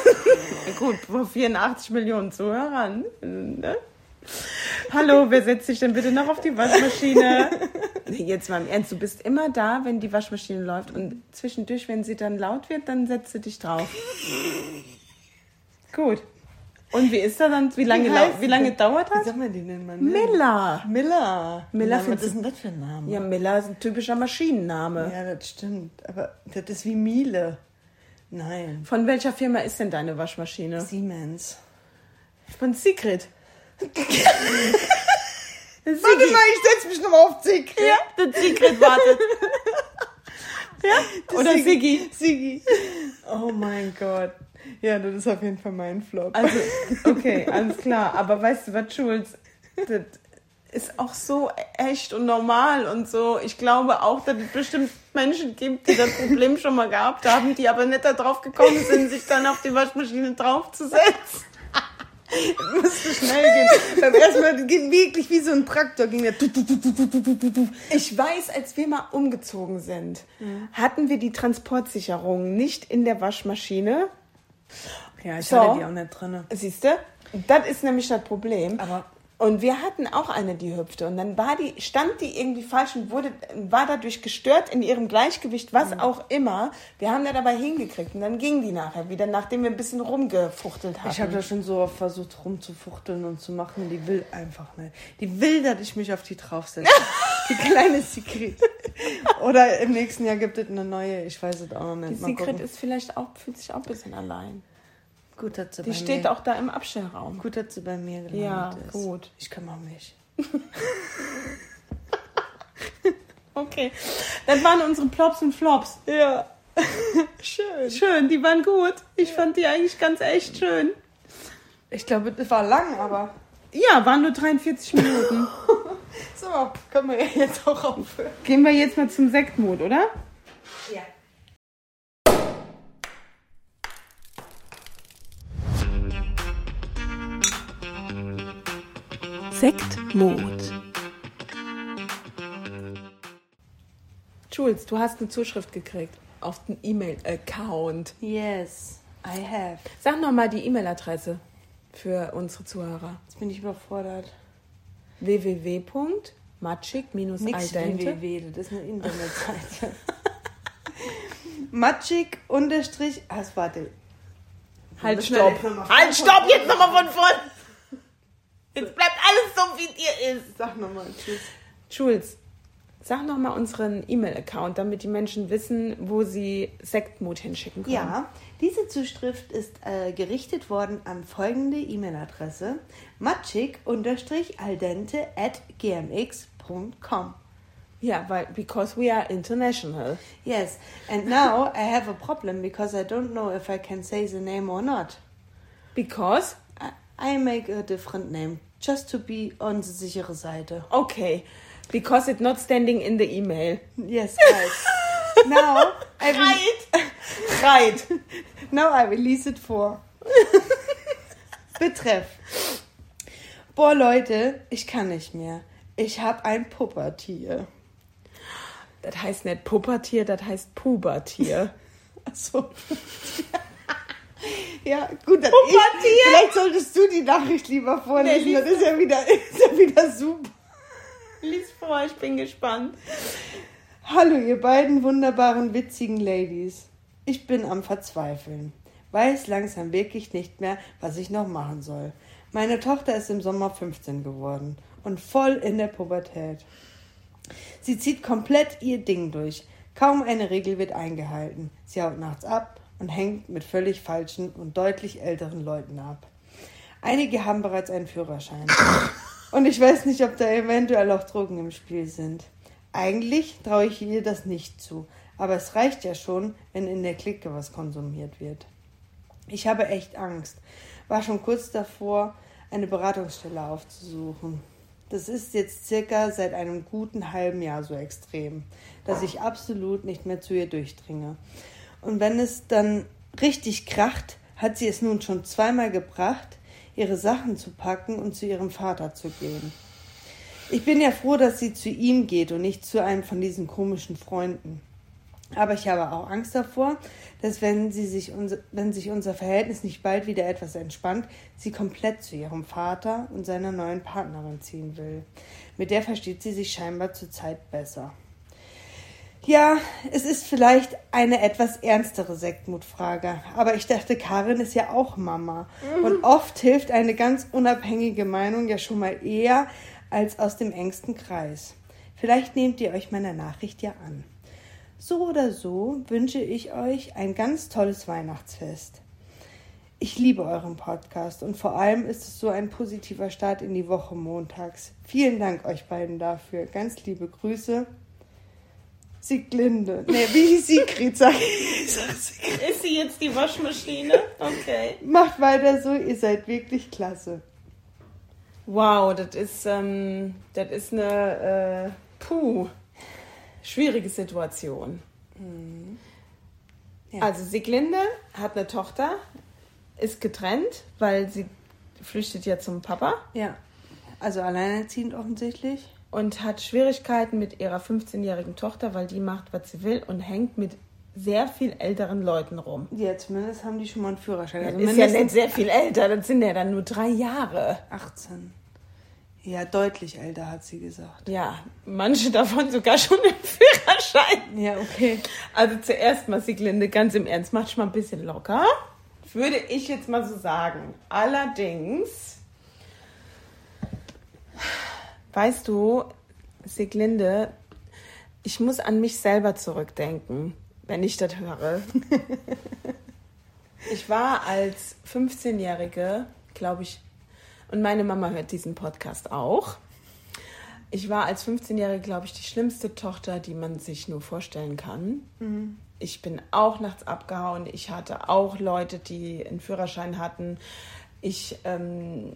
Gut, vor 84 Millionen Zuhörern. Ne? Hallo, wer setzt sich denn bitte noch auf die Waschmaschine? Jetzt mal im Ernst, du bist immer da, wenn die Waschmaschine läuft und zwischendurch, wenn sie dann laut wird, dann setzt du dich drauf. Gut. Und wie ist das dann? Wie lange, Wie heißt wie lange dauert Wie das? soll man die denn mal Miller. Miller. Miller Ja, was ist denn das für ein Name? Ja, Miller ist ein typischer Maschinenname. Ja, das stimmt. Aber das ist wie Miele. Nein. Von welcher Firma ist denn deine Waschmaschine? Siemens. Von Secret. Warte mal, ich setze mich nochmal auf Zick. Ja, der Secret wartet. ja? Oder Siggi. Siggi. Oh mein Gott. Ja, das ist auf jeden Fall mein Flop. Also, okay, alles klar. Aber weißt du was, Schulz? Das ist auch so echt und normal und so. Ich glaube auch, dass es bestimmt Menschen gibt, die das Problem schon mal gehabt haben, die aber nicht darauf gekommen sind, sich dann auf die Waschmaschine draufzusetzen. Das musste schnell gehen. Beim ging wirklich wie so ein Traktor. Ging der ich weiß, als wir mal umgezogen sind, hatten wir die Transportsicherung nicht in der Waschmaschine, ja, ich So. hatte die auch nicht drin. Siehst du? Das ist nämlich das Problem. Aber- und wir hatten auch eine, die hüpfte. Und dann war die, stand die irgendwie falsch und wurde, war dadurch gestört in ihrem Gleichgewicht, was auch immer. Wir haben da dabei hingekriegt. Und dann ging die nachher wieder, nachdem wir ein bisschen rumgefuchtelt hatten. Ich habe da schon so oft versucht rumzufuchteln und zu machen. Die will einfach nicht. Die will, dass ich mich auf die draufsetze. die kleine Secret. Oder im nächsten Jahr gibt es eine neue. Ich weiß es auch noch nicht. die Secret ist vielleicht auch, fühlt sich auch ein bisschen allein. Gut, dass sie Die bei steht mir, auch da im Abstellraum. Gut, dass sie bei mir gelandet Ja, ist. gut. Ich kümmere mich. Okay. Das waren unsere Plops und Flops. Ja. Schön. Schön, die waren gut. Ich fand die eigentlich ganz echt schön. Ich glaube, das war lang, aber. Ja, waren nur 43 Minuten. So, können wir ja jetzt auch aufhören. Gehen wir jetzt mal zum Sektmod, oder? Sektmod. Jules, du hast eine Zuschrift gekriegt auf den E-Mail-Account. Yes, I have. Sag nochmal die E-Mail-Adresse für unsere Zuhörer. Jetzt bin ich überfordert. www. Matschig minus al Nix dente. www, das ist eine Internetseite. Matschig unterstrich, ah, warte. Halt, stopp. jetzt noch mal Halt, von stopp, vorne jetzt nochmal von vorn. Jetzt bleibt alles so, wie dir ist. Sag nochmal, tschüss. Jules, sag nochmal unseren E-Mail-Account, damit die Menschen wissen, wo sie Sektmut hinschicken können. Ja, diese Zuschrift ist äh, gerichtet worden an folgende E-Mail-Adresse: matschig-aldente at gmx.com. Ja, weil, because we are international. Yes, and now I have a problem because I don't know if I can say the name or not. Because? I, make a different name just to be on the sichere Seite. Okay. Because it's not standing in the email. Yes, right. now I will, Right. now I release it for. Betreff. Boah, Leute, ich kann nicht mehr. Ich habe ein Puppertier. Das heißt nicht Puppertier, das heißt Pubertier. Achso. Ja, gut, dann Puppertier. ich, vielleicht solltest du die Nachricht lieber vorlesen. Nee, das ist ja wieder, ist ja wieder super. Lies vor, ich bin gespannt. Hallo, ihr beiden wunderbaren, witzigen Ladies. Ich bin am Verzweifeln. Weiß langsam wirklich nicht mehr, was ich noch machen soll. Meine Tochter ist im Sommer 15 geworden und voll in der Pubertät. Sie zieht komplett ihr Ding durch. Kaum eine Regel wird eingehalten. Sie haut nachts ab und hängt mit völlig falschen und deutlich älteren Leuten ab. Einige haben bereits einen Führerschein. Und ich weiß nicht, ob da eventuell auch Drogen im Spiel sind. Eigentlich traue ich ihr das nicht zu, aber es reicht ja schon, wenn in der Clique was konsumiert wird. Ich habe echt Angst. War schon kurz davor, eine Beratungsstelle aufzusuchen. Das ist jetzt circa seit einem guten halben Jahr so extrem, dass ich absolut nicht mehr zu ihr durchdringe. Und wenn es dann richtig kracht, hat sie es nun schon zweimal gebracht, ihre Sachen zu packen und zu ihrem Vater zu gehen. Ich bin ja froh, dass sie zu ihm geht und nicht zu einem von diesen komischen Freunden. Aber ich habe auch Angst davor, dass wenn, sie sich unser, wenn sich unser Verhältnis nicht bald wieder etwas entspannt, sie komplett zu ihrem Vater und seiner neuen Partnerin ziehen will. Mit der versteht sie sich scheinbar zurzeit besser. Ja, es ist vielleicht eine etwas ernstere Sektmutfrage, aber ich dachte, Karin ist ja auch Mama. Und oft hilft eine ganz unabhängige Meinung ja schon mal eher als aus dem engsten Kreis. Vielleicht nehmt ihr euch meiner Nachricht ja an. So oder so wünsche ich euch ein ganz tolles Weihnachtsfest. Ich liebe euren Podcast und vor allem ist es so ein positiver Start in die Woche montags. Vielen Dank euch beiden dafür. Ganz liebe Grüße. Sieglinde. Nee, wie hieß Sigrid? Sag ich. Sag Sigrid. Ist sie jetzt die Waschmaschine? Okay. Macht weiter so, ihr seid wirklich klasse. Wow, das ist, ähm, das ist eine, äh, puh, schwierige Situation. Ja. Also Sieglinde hat eine Tochter, ist getrennt, weil sie flüchtet ja zum Papa Ja. Also alleinerziehend offensichtlich. Und hat Schwierigkeiten mit ihrer 15-jährigen Tochter, weil die macht, was sie will und hängt mit sehr viel älteren Leuten rum. Ja, zumindest haben die schon mal einen Führerschein. Also ist ja nicht sehr viel älter, das sind ja dann nur drei Jahre. 18. Ja, deutlich älter, hat sie gesagt. Ja, manche davon sogar schon im Führerschein. Ja, okay. Also zuerst mal, Sieglinde, ganz im Ernst, mach dich mal ein bisschen locker. Würde ich jetzt mal so sagen. Allerdings, weißt du, Sieglinde, ich muss an mich selber zurückdenken, wenn ich das höre. ich war als 15-Jährige, glaube ich, und meine Mama hört diesen Podcast auch. Ich war als 15-Jährige, glaube ich, die schlimmste Tochter, die man sich nur vorstellen kann. Ich bin auch nachts abgehauen. Ich hatte auch Leute, die einen Führerschein hatten. Ich ähm,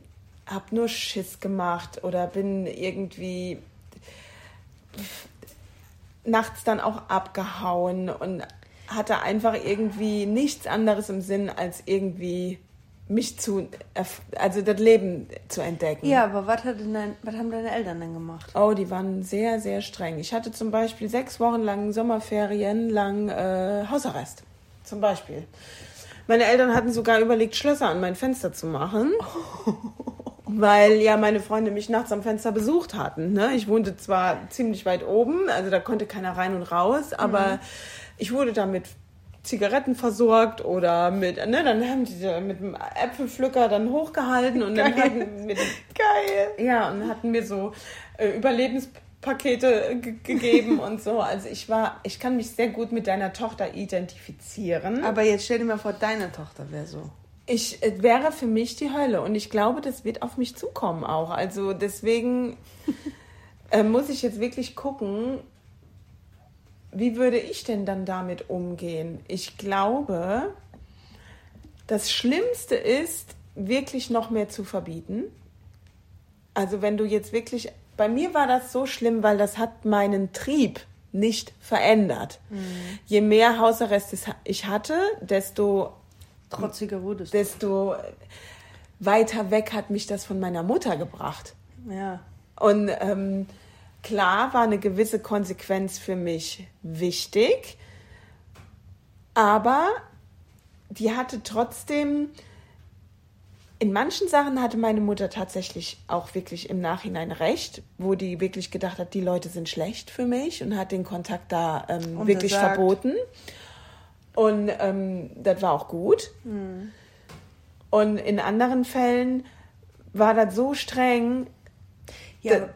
habe nur Schiss gemacht oder bin irgendwie nachts dann auch abgehauen und hatte einfach irgendwie nichts anderes im Sinn, als irgendwie mich zu, also das Leben zu entdecken. Ja, aber was, hat dein, was haben deine Eltern denn gemacht? Oh, die waren sehr, sehr streng. Ich hatte zum Beispiel sechs Wochen lang Sommerferien lang äh, Hausarrest. Zum Beispiel. Meine Eltern hatten sogar überlegt, Schlösser an mein Fenster zu machen. weil ja meine Freunde mich nachts am Fenster besucht hatten. Ne? Ich wohnte zwar ziemlich weit oben, also da konnte keiner rein und raus, aber mhm. ich wurde da mit Zigaretten versorgt oder mit, ne, dann haben die mit dem Äpfelpflücker dann hochgehalten und dann hatten mit, geil, ja, und hatten mir so äh, Überlebenspakete gegeben und so. Also ich war, ich kann mich sehr gut mit deiner Tochter identifizieren. Aber jetzt stell dir mal vor, deine Tochter wäre so. Ich äh, wäre für mich die Hölle und ich glaube, das wird auf mich zukommen auch. Also deswegen äh, muss ich jetzt wirklich gucken, wie würde ich denn dann damit umgehen? Ich glaube, das Schlimmste ist, wirklich noch mehr zu verbieten. Also wenn du jetzt wirklich, bei mir war das so schlimm, weil das hat meinen Trieb nicht verändert. Mhm. Je mehr Hausarrest ich hatte, desto trotziger wurdest desto weiter weg hat mich das von meiner Mutter gebracht. Ja. Und ähm, klar war eine gewisse Konsequenz für mich wichtig, aber die hatte trotzdem, in manchen Sachen hatte meine Mutter tatsächlich auch wirklich im Nachhinein recht, wo die wirklich gedacht hat, die Leute sind schlecht für mich und hat den Kontakt da ähm, wirklich verboten. Und ähm, das war auch gut. Mhm. Und in anderen Fällen war das so streng, ja,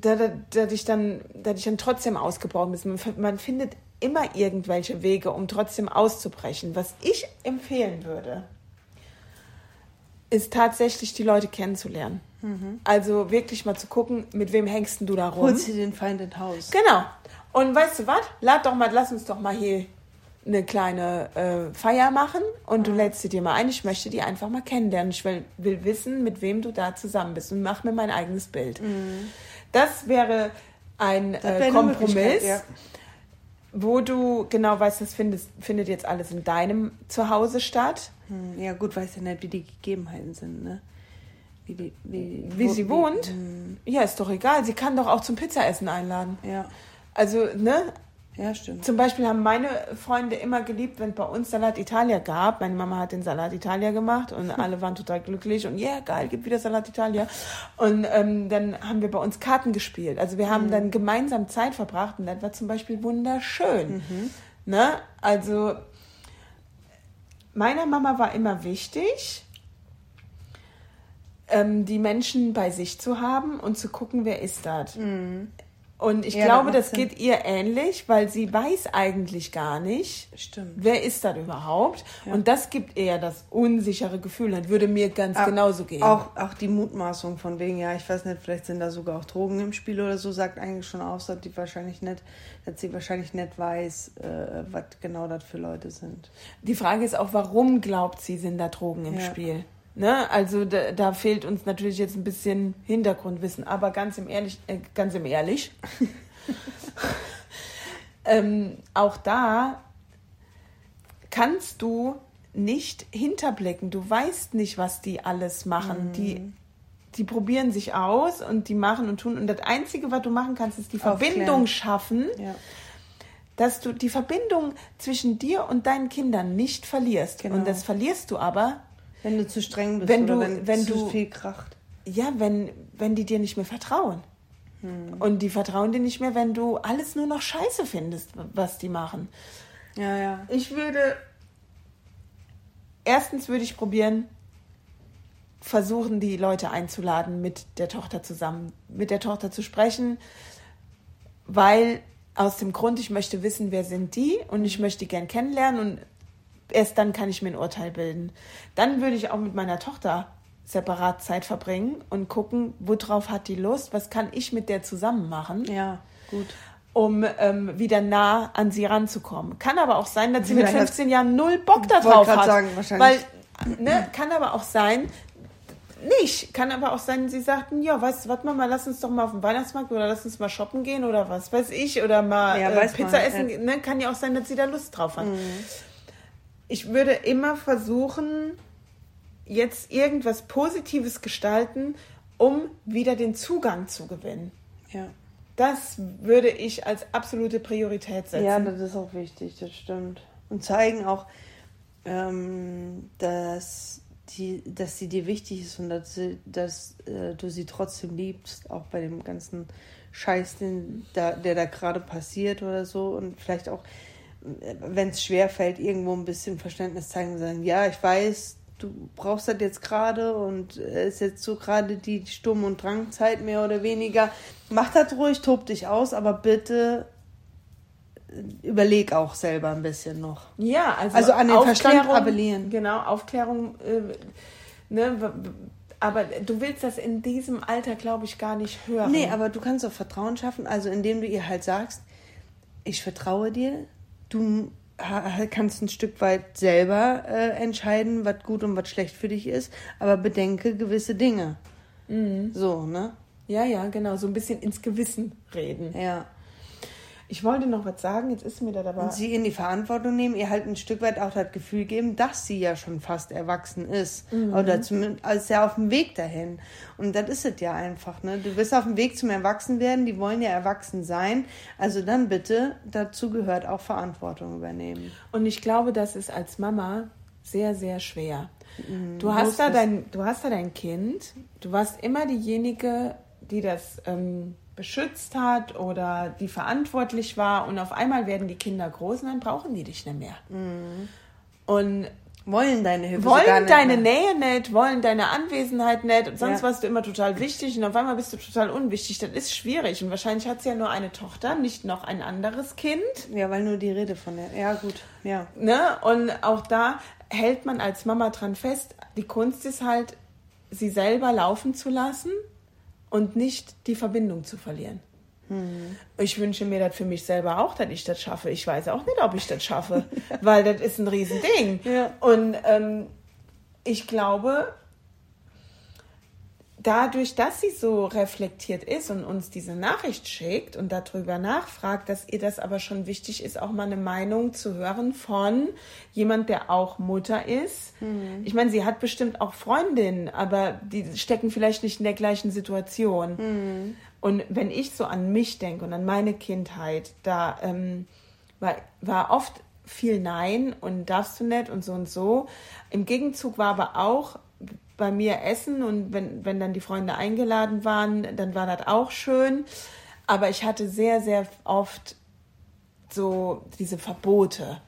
da, da, da, ich dann, dass ich dann trotzdem ausgebrochen bin. Man, man findet immer irgendwelche Wege, um trotzdem auszubrechen. Was ich empfehlen würde, ist tatsächlich die Leute kennenzulernen. Mhm. Also wirklich mal zu gucken, mit wem hängst du da rum. Holst du den Feind ins Haus. Genau. Und weißt du was? Lad doch mal, lass uns doch mal hier eine kleine äh, Feier machen und du lädst sie dir mal ein. Ich möchte die einfach mal kennenlernen. Ich will, will wissen, mit wem du da zusammen bist und mach mir mein eigenes Bild. Mhm. Das wäre ein das äh, Kompromiss, ja. wo du genau weißt, das findest, findet jetzt alles in deinem Zuhause statt. Hm, ja gut, weiß ja nicht, wie die Gegebenheiten sind, ne? Wie, die, wie, wie wo, sie wohnt? Wie, hm. ja, ist doch egal. Sie kann doch auch zum Pizzaessen einladen. Ja. Also, ne? Ja, stimmt. Zum Beispiel haben meine Freunde immer geliebt, wenn es bei uns Salat Italia gab. Meine Mama hat den Salat Italia gemacht und alle waren total glücklich und ja, yeah, geil, gibt wieder Salat Italia. Und ähm, dann haben wir bei uns Karten gespielt. Also wir haben mhm. dann gemeinsam Zeit verbracht und das war zum Beispiel wunderschön. Mhm. Ne? Also meiner Mama war immer wichtig, ähm, die Menschen bei sich zu haben und zu gucken, wer ist das. Mhm. Und ich ja, glaube, das, das geht ihr ähnlich, weil sie weiß eigentlich gar nicht, Stimmt. wer ist das überhaupt. Ja. Und das gibt eher das unsichere Gefühl. Das würde mir ganz auch, genauso gehen. Auch, auch die Mutmaßung von wegen, ja, ich weiß nicht, vielleicht sind da sogar auch Drogen im Spiel oder so, sagt eigentlich schon aus, dass die wahrscheinlich nicht, dass sie wahrscheinlich nicht weiß, äh, was genau das für Leute sind. Die Frage ist auch, warum glaubt sie, sind da Drogen im ja. Spiel? Ne? Also da, da, fehlt uns natürlich jetzt ein bisschen Hintergrundwissen, aber ganz im ehrlich, äh, ganz im ehrlich, ähm, auch da kannst du nicht hinterblicken. Du weißt nicht, was die alles machen. Mhm. Die, die probieren sich aus und die machen und tun. Und das Einzige, was du machen kannst, ist die Aufklären. Verbindung schaffen. Ja dass du die Verbindung zwischen dir und deinen Kindern nicht verlierst. Genau. Und das verlierst du aber, wenn du zu streng bist wenn oder du, wenn, wenn zu du, viel kracht. Ja, wenn, wenn die dir nicht mehr vertrauen. Hm. Und die vertrauen dir nicht mehr, wenn du alles nur noch scheiße findest, was die machen. Ja, ja. Ich würde. Erstens würde ich probieren, versuchen, die Leute einzuladen, mit der Tochter zusammen, mit der Tochter zu sprechen, weil aus dem Grund, ich möchte wissen, wer sind die und ich möchte die gern kennenlernen und erst dann kann ich mir ein Urteil bilden. Dann würde ich auch mit meiner Tochter separat Zeit verbringen und gucken, worauf hat die Lust, was kann ich mit der zusammen machen. Ja, gut. Um ähm, wieder nah an sie ranzukommen. Kann aber auch sein, dass sie mit 15 Jahren null Bock darauf hat. Sagen. Weil, ne, kann aber auch sein, nicht. Kann aber auch sein, sie sagten, ja, weißt du, warte mal, lass uns doch mal auf den Weihnachtsmarkt oder lass uns mal shoppen gehen oder was weiß ich oder mal ja, äh, Pizza man, essen. Ja. Ne, kann ja auch sein, dass sie da Lust drauf hat. Mhm ich würde immer versuchen, jetzt irgendwas Positives gestalten, um wieder den Zugang zu gewinnen. Ja. Das würde ich als absolute Priorität setzen. Ja, das ist auch wichtig, das stimmt. Und zeigen auch, ähm, dass die, dass sie dir wichtig ist und dass, sie, dass äh, du sie trotzdem liebst, auch bei dem ganzen Scheiß, den da, der da gerade passiert oder so. Und vielleicht auch, wenn es schwer fällt, irgendwo ein bisschen Verständnis zeigen und sagen, ja, ich weiß, du brauchst das jetzt gerade und es ist jetzt so gerade die Sturm- und Drangzeit mehr oder weniger. Mach das ruhig, tob dich aus, aber bitte überleg auch selber ein bisschen noch. Ja, also, also an den Aufklärung, Verstand appellieren. Genau, Aufklärung. Äh, ne, aber du willst das in diesem Alter, glaube ich, gar nicht hören. Nee, aber du kannst auch Vertrauen schaffen, also indem du ihr halt sagst, ich vertraue dir, du kannst ein Stück weit selber äh, entscheiden, was gut und was schlecht für dich ist, aber bedenke gewisse Dinge. Mhm. So, ne? Ja, ja, genau, so ein bisschen ins Gewissen reden. Ja. Ich wollte noch was sagen, jetzt ist mir da dabei. Und sie in die Verantwortung nehmen, ihr halt ein Stück weit auch das Gefühl geben, dass sie ja schon fast erwachsen ist. Mhm. Oder zumindest als ja auf dem Weg dahin. Und das ist es ja einfach, ne? Du bist auf dem Weg zum Erwachsenwerden, die wollen ja erwachsen sein. Also dann bitte, dazu gehört auch Verantwortung übernehmen. Und ich glaube, das ist als Mama sehr, sehr schwer. Mhm. Du hast, da dein, du hast da dein Kind, du warst immer diejenige, die das ähm, beschützt hat oder die verantwortlich war und auf einmal werden die Kinder groß und dann brauchen die dich nicht mehr. Und Wollen deine Hilfe wollen deine mehr. Nähe nicht, wollen deine Anwesenheit nicht und sonst Ja. warst du immer total wichtig und auf einmal bist du total unwichtig. Das ist schwierig und wahrscheinlich hat sie ja nur eine Tochter, nicht noch ein anderes Kind. Ja, weil nur die Rede von der. Ja, gut. Ja. Ne? Und auch da hält man als Mama dran fest, die Kunst ist halt, sie selber laufen zu lassen und nicht die Verbindung zu verlieren. Ich wünsche mir das für mich selber auch, dass ich das schaffe. Ich weiß auch nicht, ob ich das schaffe, weil das ist ein Riesending. Ja. Und ähm, ich glaube, dadurch, dass sie so reflektiert ist und uns diese Nachricht schickt und darüber nachfragt, dass ihr das aber schon wichtig ist, auch mal eine Meinung zu hören von jemand, der auch Mutter ist. Ich meine, sie hat bestimmt auch Freundinnen, aber die stecken vielleicht nicht in der gleichen Situation. Und wenn ich so an mich denke und an meine Kindheit, da ähm, war, war oft viel Nein und darfst du nicht und so und so. Im Gegenzug war aber auch bei mir Essen und wenn, wenn dann die Freunde eingeladen waren, dann war das auch schön. Aber ich hatte sehr, sehr oft so diese Verbote.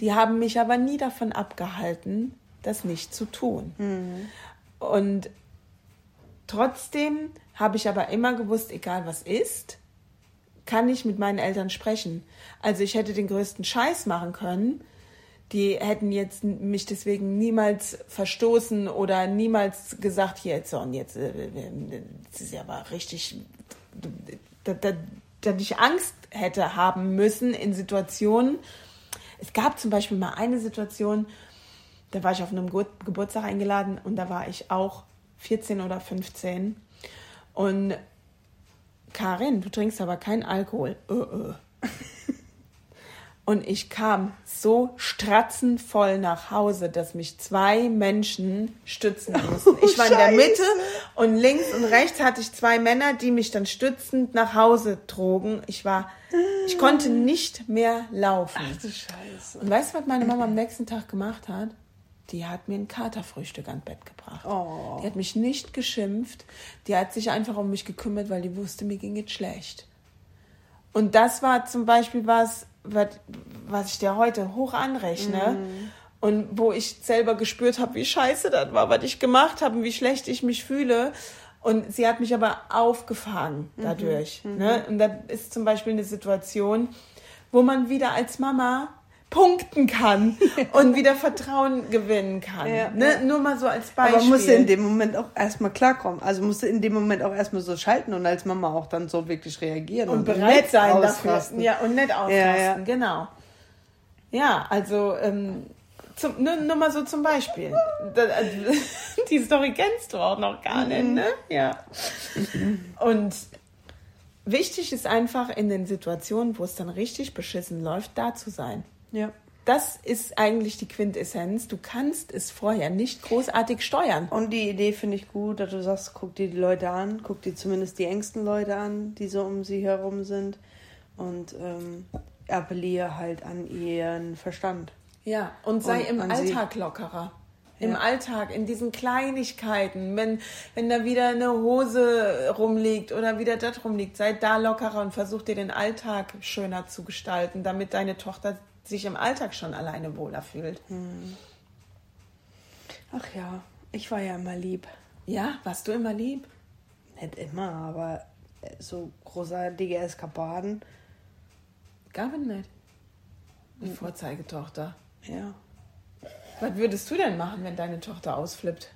Die haben mich aber nie davon abgehalten, das nicht zu tun. Und trotzdem habe ich aber immer gewusst, egal was ist, kann ich mit meinen Eltern sprechen. Also ich hätte den größten Scheiß machen können. Die hätten jetzt mich deswegen niemals verstoßen oder niemals gesagt, hier jetzt und jetzt, äh, das ist ja aber richtig, dass da, da ich Angst hätte haben müssen in Situationen. Es gab zum Beispiel mal eine Situation, da war ich auf einem Ge Geburtstag eingeladen und da war ich auch 14 oder 15 und Karin, du trinkst aber keinen Alkohol. Äh, äh. Und ich kam so stratzenvoll nach Hause, dass mich zwei Menschen stützen mussten. Ich war in der. Mitte und links und rechts hatte ich zwei Männer, die mich dann stützend nach Hause trugen. Ich war, ich konnte nicht mehr laufen. Du Scheiße. Und weißt du, was meine Mama am nächsten Tag gemacht hat? Die hat mir ein Katerfrühstück ans Bett gebracht. Oh. Die hat mich nicht geschimpft. Die hat sich einfach um mich gekümmert, weil die wusste, mir ging es schlecht. Und das war zum Beispiel was, was, was ich dir heute hoch anrechne. Und wo ich selber gespürt habe, wie scheiße das war, was ich gemacht habe und wie schlecht ich mich fühle. Und sie hat mich aber aufgefangen dadurch. Ne? Und das ist zum Beispiel eine Situation, wo man wieder als Mama punkten kann und wieder Vertrauen gewinnen kann. Ja, ne? ja. Nur mal so als Beispiel. Aber musste in dem Moment auch erstmal klarkommen. Also musste in dem Moment auch erstmal so schalten und als Mama auch dann so wirklich reagieren. und bereit nicht sein ausrasten. dafür. Ja, und nicht ausrasten, Ja, genau. Ja, also ähm, zum, nur, nur mal so zum Beispiel. Die Story kennst du auch noch gar nicht, ne? Ja. Und wichtig ist einfach in den Situationen, wo es dann richtig beschissen läuft, da zu sein. Ja. Das ist eigentlich die Quintessenz. Du kannst es vorher nicht großartig steuern. Und die Idee finde ich gut, dass du sagst, guck dir die Leute an, guck dir zumindest die engsten Leute an, die so um sie herum sind und ähm, appelliere halt an ihren Verstand. Ja, und sei Und im an sie- Alltag lockerer. Im Alltag, in diesen Kleinigkeiten, wenn, wenn da wieder eine Hose rumliegt oder wieder das rumliegt, sei da lockerer und versuch dir den Alltag schöner zu gestalten, damit deine Tochter sich im Alltag schon alleine wohler fühlt. Ach ja, ich war ja immer lieb. Ja, warst du immer lieb? Nicht immer, aber so großartige Eskapaden. Gab es nicht. Die Vorzeigetochter. Ja. Was würdest du denn machen, wenn deine Tochter ausflippt?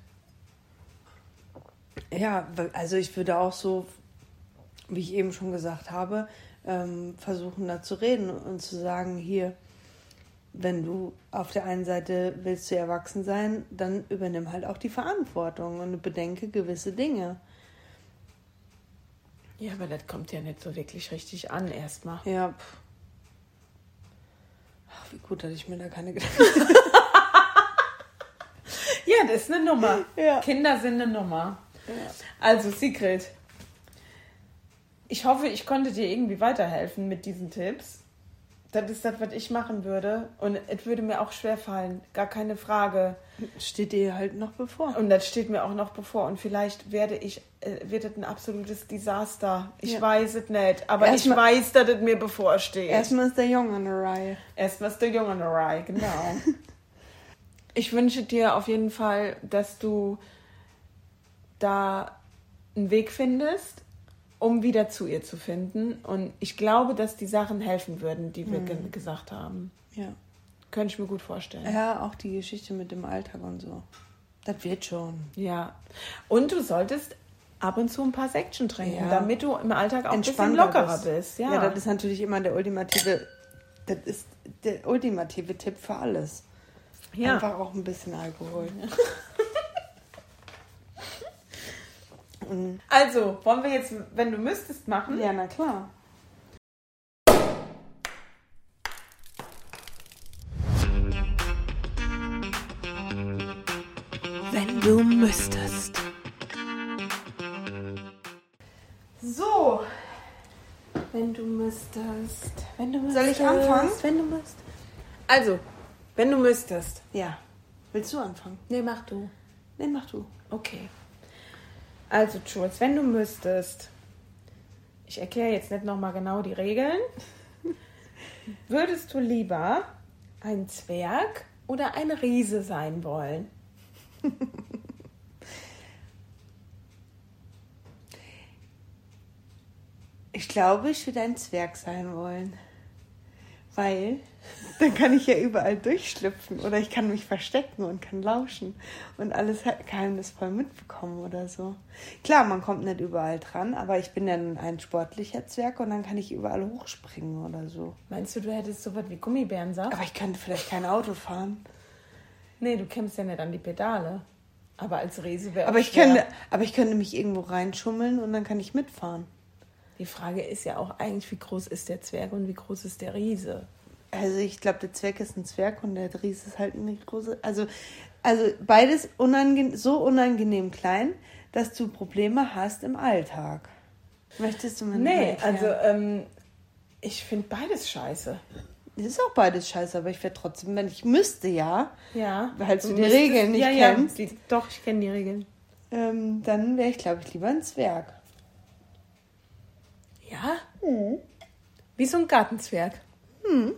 Ja, also ich würde auch so, wie ich eben schon gesagt habe, ähm, versuchen da zu reden und zu sagen, hier, wenn du auf der einen Seite willst du erwachsen sein, dann übernimm halt auch die Verantwortung und bedenke gewisse Dinge. Ja, aber das kommt ja nicht so wirklich richtig an erstmal. Ja. Pff. Ach, wie gut, dass ich mir da keine Gedanken. Ja, das ist eine Nummer. Ja. Kinder sind eine Nummer. Also, Sigrid, ich hoffe, ich konnte dir irgendwie weiterhelfen mit diesen Tipps. Das ist das, was ich machen würde. Und es würde mir auch schwer fallen, gar keine Frage. Steht dir halt noch bevor. Und das steht mir auch noch bevor. Und vielleicht werde ich, äh, wird es ein absolutes Desaster. Ich Ja. weiß es nicht. Aber Erstmal- ich weiß, dass es mir bevorsteht. Erstmal ist der Junge an der Reihe. Erstmal ist der Junge an der Reihe, genau. ich wünsche dir auf jeden Fall, dass du da einen Weg findest, um wieder zu ihr zu finden. Und ich glaube, dass die Sachen helfen würden, die wir ge gesagt haben. Ja. Könnte ich mir gut vorstellen. Ja, auch die Geschichte mit dem Alltag und so. Das wird schon. Ja. Und du solltest ab und zu ein paar Section trinken, Ja. damit du im Alltag auch ein bisschen lockerer bist. Ja, ja, das ist natürlich immer der ultimative, das ist der ultimative Tipp für alles. Ja. Einfach auch ein bisschen Alkohol. Also, wollen wir jetzt, wenn du müsstest, machen? ja, na klar. Wenn du müsstest. So. Wenn du müsstest. Wenn du müsstest. Soll ich anfangen? Wenn du müsstest. Also, wenn du müsstest. Ja. Willst du anfangen? Nee, mach du. Nee, mach du. Okay. Also, Jules, wenn du müsstest. Ich erkläre jetzt nicht nochmal genau die Regeln. Würdest du lieber ein Zwerg oder ein Riese sein wollen? Ich glaube, ich würde ein Zwerg sein wollen. Weil dann kann ich ja überall durchschlüpfen oder ich kann mich verstecken und kann lauschen und alles geheimnisvoll mitbekommen oder so. Klar, man kommt nicht überall dran, aber ich bin dann ein sportlicher Zwerg und dann kann ich überall hochspringen oder so. Meinst du, du hättest so was wie Gummibärensaft? Aber ich könnte vielleicht kein Auto fahren. Nee, du kämpfst ja nicht an die Pedale. Aber als Riese wäre Aber ich, könnte, aber ich könnte mich irgendwo reinschummeln und dann kann ich mitfahren. Die Frage ist ja auch eigentlich, wie groß ist der Zwerg und wie groß ist der Riese? Also ich glaube, der Zwerg ist ein Zwerg und der Dries ist halt eine große. Also, also beides unange so unangenehm klein, dass du Probleme hast im Alltag. Möchtest du mir Nee, mal also ähm, ich finde beides scheiße. Es ist auch beides scheiße, aber ich wäre trotzdem, wenn ich müsste, ja, Ja. Weil du die Regeln nicht ja, ja, kennst. die- Doch, ich kenne die Regeln. ähm, dann wäre ich, glaube ich, lieber ein Zwerg. Ja? Wie so ein Gartenzwerg. Hm.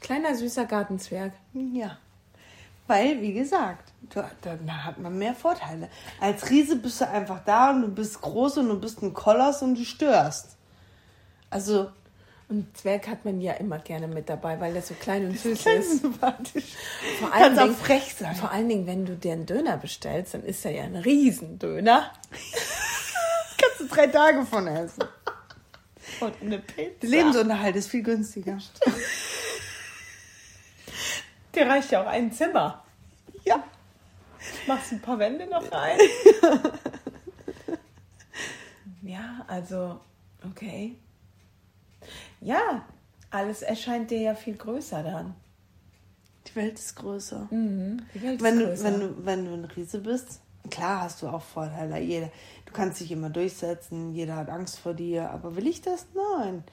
Kleiner, süßer Gartenzwerg. Ja. Weil, wie gesagt, du, da hat man mehr Vorteile. Als Riese bist du einfach da und du bist groß und du bist ein Koloss und du störst. Also, Und Zwerg hat man ja immer gerne mit dabei, weil der so klein und süß ist. sympathisch. Vor Kannst auch Dingen- frech sein. Vor allen Dingen, wenn du dir einen Döner bestellst, dann ist er ja ein Riesendöner. drei Tage von essen. Und eine Pizza. Lebensunterhalt ist viel günstiger. Dir reicht ja auch ein Zimmer. Ja. Machst ein paar Wände noch rein. ja, also, okay. Ja, alles erscheint dir ja viel größer dann. Die Welt ist größer. Mhm. Die Welt ist Wenn, du, größer. wenn, du, wenn du ein Riese bist, klar hast du auch Vorteile. Jeder, du kannst dich immer durchsetzen, jeder hat Angst vor dir. Aber will ich das? Nein.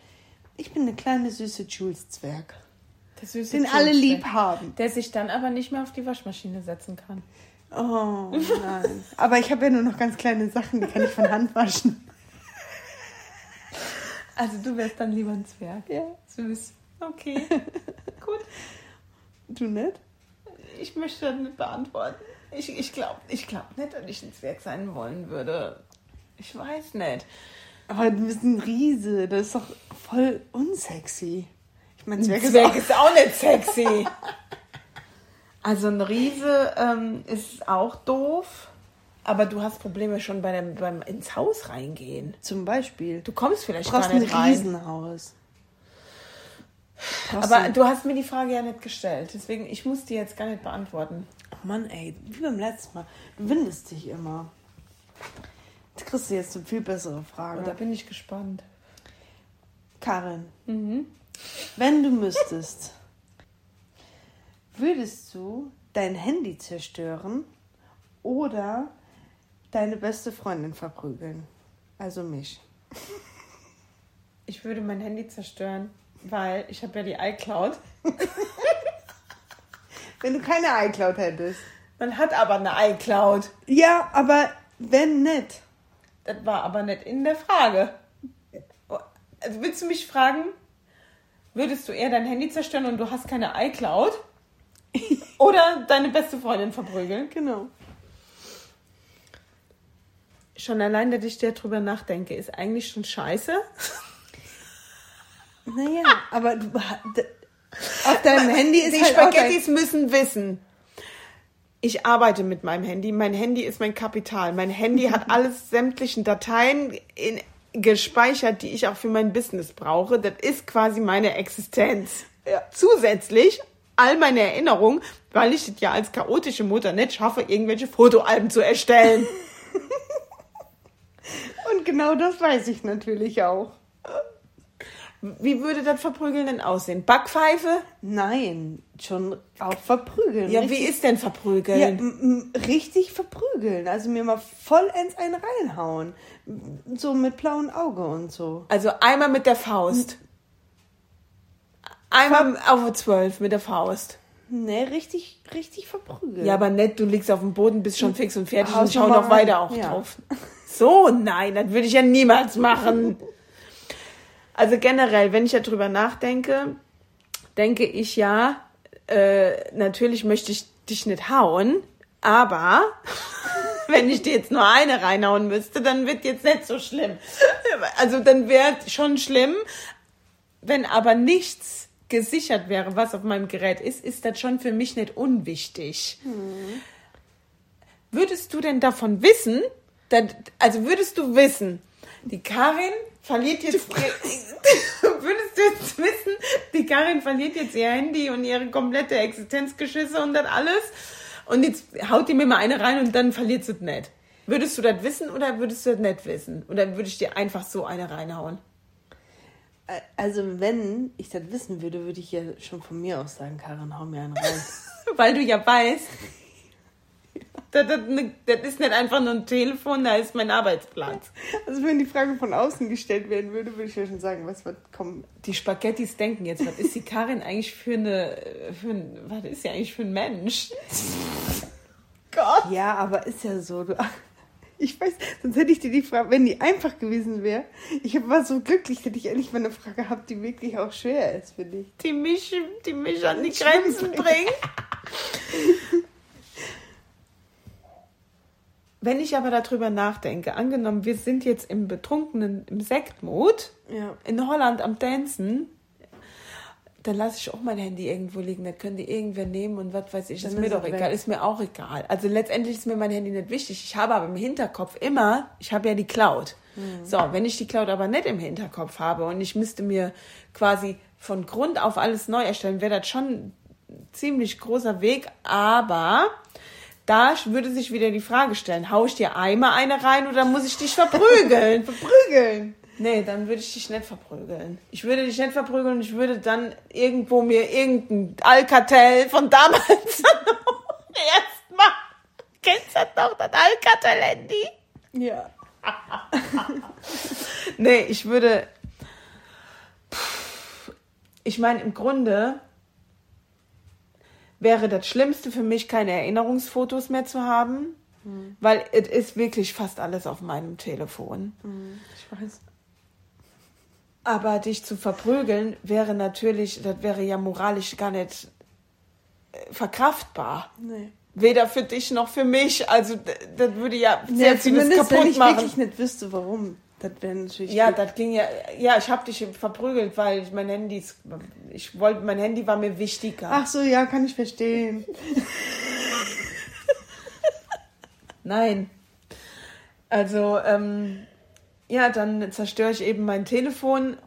Ich bin eine kleine, süße Jules-Zwerg. Der süße den alle Jules, lieb der- haben. Der sich dann aber nicht mehr auf die Waschmaschine setzen kann. Oh nein. Aber ich habe ja nur noch ganz kleine Sachen, die kann ich von Hand waschen. Also du wärst dann lieber ein Zwerg. Ja. Süß. Okay. Gut. Du nicht? Ich möchte das nicht beantworten. Ich, ich glaube ich glaub nicht, dass ich ein Zwerg sein wollen würde. Ich weiß nicht. Aber du bist ein Riese, das ist doch voll unsexy. Ich meine, Ein Zwerg ist Zwerg auch... ist auch nicht sexy. Also ein Riese ähm, ist auch doof. Aber du hast Probleme schon bei dem, beim ins Haus reingehen. Zum Beispiel. Du kommst vielleicht Du brauchst gar ein nicht rein. Riesenhaus. Brauchst Aber du- du hast mir die Frage ja nicht gestellt. Deswegen, ich muss die jetzt gar nicht beantworten. Oh Mann, ey, wie beim letzten Mal. Du windest dich immer. Jetzt kriegst du jetzt eine viel bessere Frage. Und da bin ich gespannt. Karin, Mhm. wenn du müsstest, würdest du dein Handy zerstören oder deine beste Freundin verprügeln? Also mich. Ich würde mein Handy zerstören, weil ich habe ja die iCloud. Wenn du keine iCloud hättest. Man hat aber eine iCloud. Ja, aber wenn nicht. Das war aber nicht in der Frage. Also willst du mich fragen, würdest du eher dein Handy zerstören und du hast keine iCloud? Oder deine beste Freundin verprügeln? Genau. Schon allein, dass ich darüber nachdenke, ist eigentlich schon scheiße. Naja, aber du, auf deinem Handy ist Die halt dein, Spaghettis müssen wissen. Ich arbeite mit meinem Handy. Mein Handy ist mein Kapital. Mein Handy hat alles sämtlichen Dateien in, gespeichert, die ich auch für mein Business brauche. Das ist quasi meine Existenz. Ja. Zusätzlich all meine Erinnerungen, weil ich es ja als chaotische Mutter nicht schaffe, irgendwelche Fotoalben zu erstellen. Und genau das weiß ich natürlich auch. Wie würde das Verprügeln denn aussehen? Backpfeife? Nein, schon auch verprügeln. Ja, richtig, wie ist denn ja, Verprügeln? m- richtig verprügeln. Also mir mal vollends einen reinhauen. So mit blauem Auge und so. Also einmal mit der Faust. Einmal auf 12 mit der Faust. Ne, richtig, richtig verprügeln. Ja, aber nett, du liegst auf dem Boden, bist schon fix und fertig Haust und schau noch weiter auch Ja. drauf. So, nein, das würde ich ja niemals machen. Also generell, wenn ich ja drüber nachdenke, denke ich ja, äh, natürlich möchte ich dich nicht hauen, aber wenn ich dir jetzt nur eine reinhauen müsste, dann wird jetzt nicht so schlimm. Also dann wäre schon schlimm, wenn aber nichts gesichert wäre, was auf meinem Gerät ist, ist das schon für mich nicht unwichtig. Würdest du denn davon wissen, dass, also würdest du wissen, die Karin verliert jetzt ihr, würdest du jetzt wissen, die Karin verliert jetzt ihr Handy und ihre komplette Existenzgeschisse und das alles und jetzt haut die mir mal eine rein und dann verliert sie es nicht. Würdest du das wissen oder würdest du das nicht wissen? Oder würde ich dir einfach so eine reinhauen? Also wenn ich das wissen würde, würde ich ja schon von mir aus sagen, Karin, hau mir einen rein. Weil du ja weißt, das, das, ne- das ist nicht einfach nur ein Telefon, da ist mein Arbeitsplatz. Also wenn die Frage von außen gestellt werden würde, würde ich ja schon sagen, was wird kommen. Die Spaghettis denken jetzt, was ist die Karin eigentlich für eine, für ein, was ist sie eigentlich für ein Mensch? Gott. Ja, aber ist ja so. Du, ich weiß, sonst hätte ich dir die Frage, wenn die einfach gewesen wäre. Ich war so glücklich, dass ich endlich mal eine Frage gehabt, die wirklich auch schwer ist für dich. Die mich, die mich an die Grenzen bringt. Wenn ich aber darüber nachdenke, angenommen, wir sind jetzt im betrunkenen, im Sektmod, Ja. in Holland am Dancen, dann lasse ich auch mein Handy irgendwo liegen. Dann können die irgendwer nehmen und was weiß ich. Dann ist mir doch es egal. weg. Ist mir auch egal. Also letztendlich ist mir mein Handy nicht wichtig. Ich habe aber im Hinterkopf immer, ich habe ja die Cloud. Mhm. So, wenn ich die Cloud aber nicht im Hinterkopf habe und ich müsste mir quasi von Grund auf alles neu erstellen, wäre das schon ein ziemlich großer Weg. Aber da würde sich wieder die Frage stellen, hau ich dir einmal eine rein oder muss ich dich verprügeln? Verprügeln. Nee, dann würde ich dich nicht verprügeln. Ich würde dich nicht verprügeln und ich würde dann irgendwo mir irgendein Alcatel von damals erstmal. Kennst du doch das Alcatel-Handy? Ja. Nee, ich würde. Ich meine, im Grunde wäre das Schlimmste für mich, keine Erinnerungsfotos mehr zu haben, weil es ist wirklich fast alles auf meinem Telefon. Ich weiß. Aber dich zu verprügeln wäre natürlich, das wäre ja moralisch gar nicht äh, verkraftbar. Nee. Weder für dich noch für mich. Also das würde ja sehr Ja, vieles zumindest wenn kaputt ich machen. wirklich nicht wüsste, warum. Das wäre natürlich. Ja, das ging ja. Ja, ich habe dich verprügelt, weil ich mein Handy, ich wollte, mein Handy war mir wichtiger. Ach so, ja, kann ich verstehen. Nein. Also, ähm, ja, dann zerstöre ich eben mein Telefon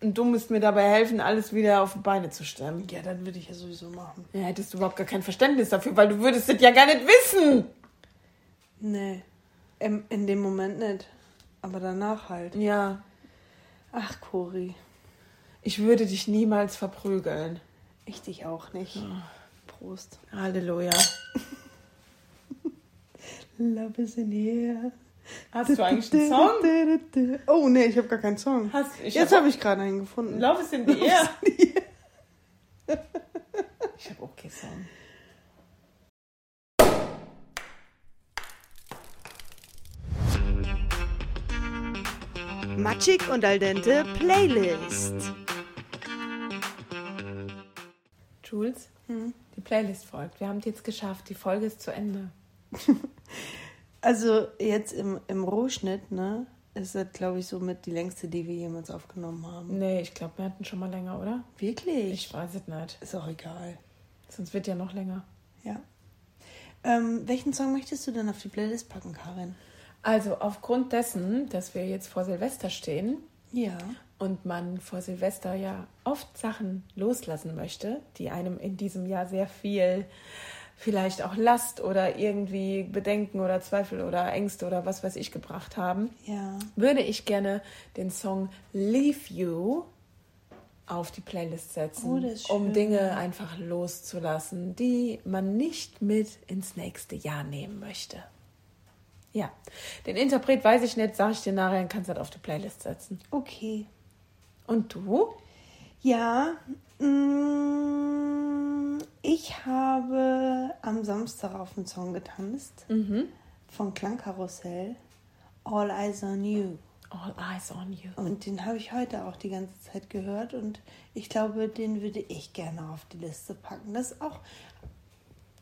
und du musst mir dabei helfen, alles wieder auf die Beine zu stemmen. Ja, dann würde ich ja sowieso machen. Ja, hättest du überhaupt gar kein Verständnis dafür, weil du würdest das ja gar nicht wissen. Nee. Im, in dem Moment nicht. Aber danach halt. Ja, Ach, Cori. ich würde dich niemals verprügeln. Ich dich auch nicht. Prost. Halleluja. Love is in the air. Hast du eigentlich einen Song? Oh, nee, ich habe gar keinen Song. Hast, Jetzt hab- habe ich gerade einen gefunden. Love is in the air. Ich habe auch keinen Song. Matschig und al dente Playlist. Jules, die Playlist folgt. Wir haben es jetzt geschafft. Die Folge ist zu Ende. Also jetzt im, im Rohschnitt, ne, ist das, glaube ich, somit die längste, die wir jemals aufgenommen haben. Nee, ich glaube, wir hatten schon mal länger, oder? Wirklich? Ich weiß es nicht. Ist auch egal. Sonst wird ja noch länger. Ja. Ähm, welchen Song möchtest du denn auf die Playlist packen, Karin? Also aufgrund dessen, dass wir jetzt vor Silvester stehen Ja. und man vor Silvester ja oft Sachen loslassen möchte, die einem in diesem Jahr sehr viel vielleicht auch Last oder irgendwie Bedenken oder Zweifel oder Ängste oder was weiß ich gebracht haben, Ja. würde ich gerne den Song Leave You auf die Playlist setzen, Oh, um. Dinge einfach loszulassen, die man nicht mit ins nächste Jahr nehmen möchte. Ja, den Interpret weiß ich nicht, sage ich dir nachher, dann kannst du das auf die Playlist setzen. Okay. Und du? Ja, mm, ich habe am Samstag auf einen Song getanzt von Klangkarussell, All Eyes on You. All Eyes on You. Und den habe ich heute auch die ganze Zeit gehört und ich glaube, den würde ich gerne auf die Liste packen. Das ist auch,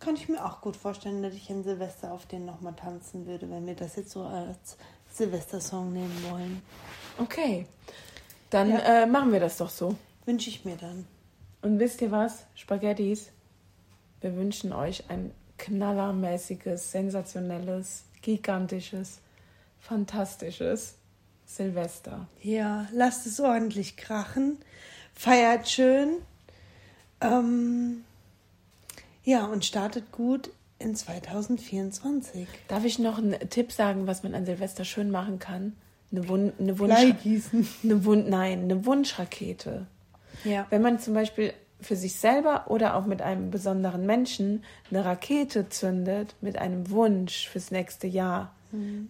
kann ich mir auch gut vorstellen, dass ich in Silvester auf den nochmal tanzen würde, wenn wir das jetzt so als Silvestersong nehmen wollen. Okay, dann Ja. äh, machen wir das doch so. Wünsche ich mir dann. Und wisst ihr was, Spaghettis? Wir wünschen euch ein knallermäßiges, sensationelles, gigantisches, fantastisches Silvester. Ja, lasst es ordentlich krachen. Feiert schön. Ähm, ja, und startet gut in 2024. Darf ich noch einen Tipp sagen, was man an Silvester schön machen kann? Eine, Wun eine Wunsch eine Wun Nein, eine Wunschrakete. Ja. Wenn man zum Beispiel für sich selber oder auch mit einem besonderen Menschen eine Rakete zündet mit einem Wunsch fürs nächste Jahr,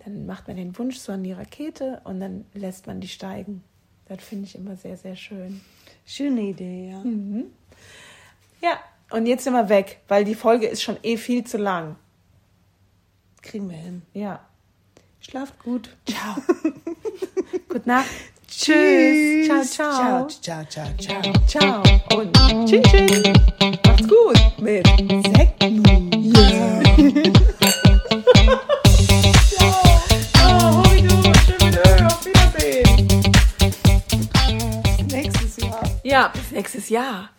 dann macht man den Wunsch so an die Rakete und dann lässt man die steigen. Das finde ich immer sehr, sehr schön. Schöne Idee, ja. Ja, und jetzt sind wir weg, weil die Folge ist schon eh viel zu lang. Kriegen wir hin. Ja. Schlaft gut. Ciao. Gute Nacht. Tschüss. Ciao, ciao. Ciao, ciao, ciao, ciao. Ciao. Und tschüss, tschüss. Macht's gut mit Ciao. Heute. Schön, auf Wiedersehen. Nächstes Jahr. Ja, bis nächstes Jahr.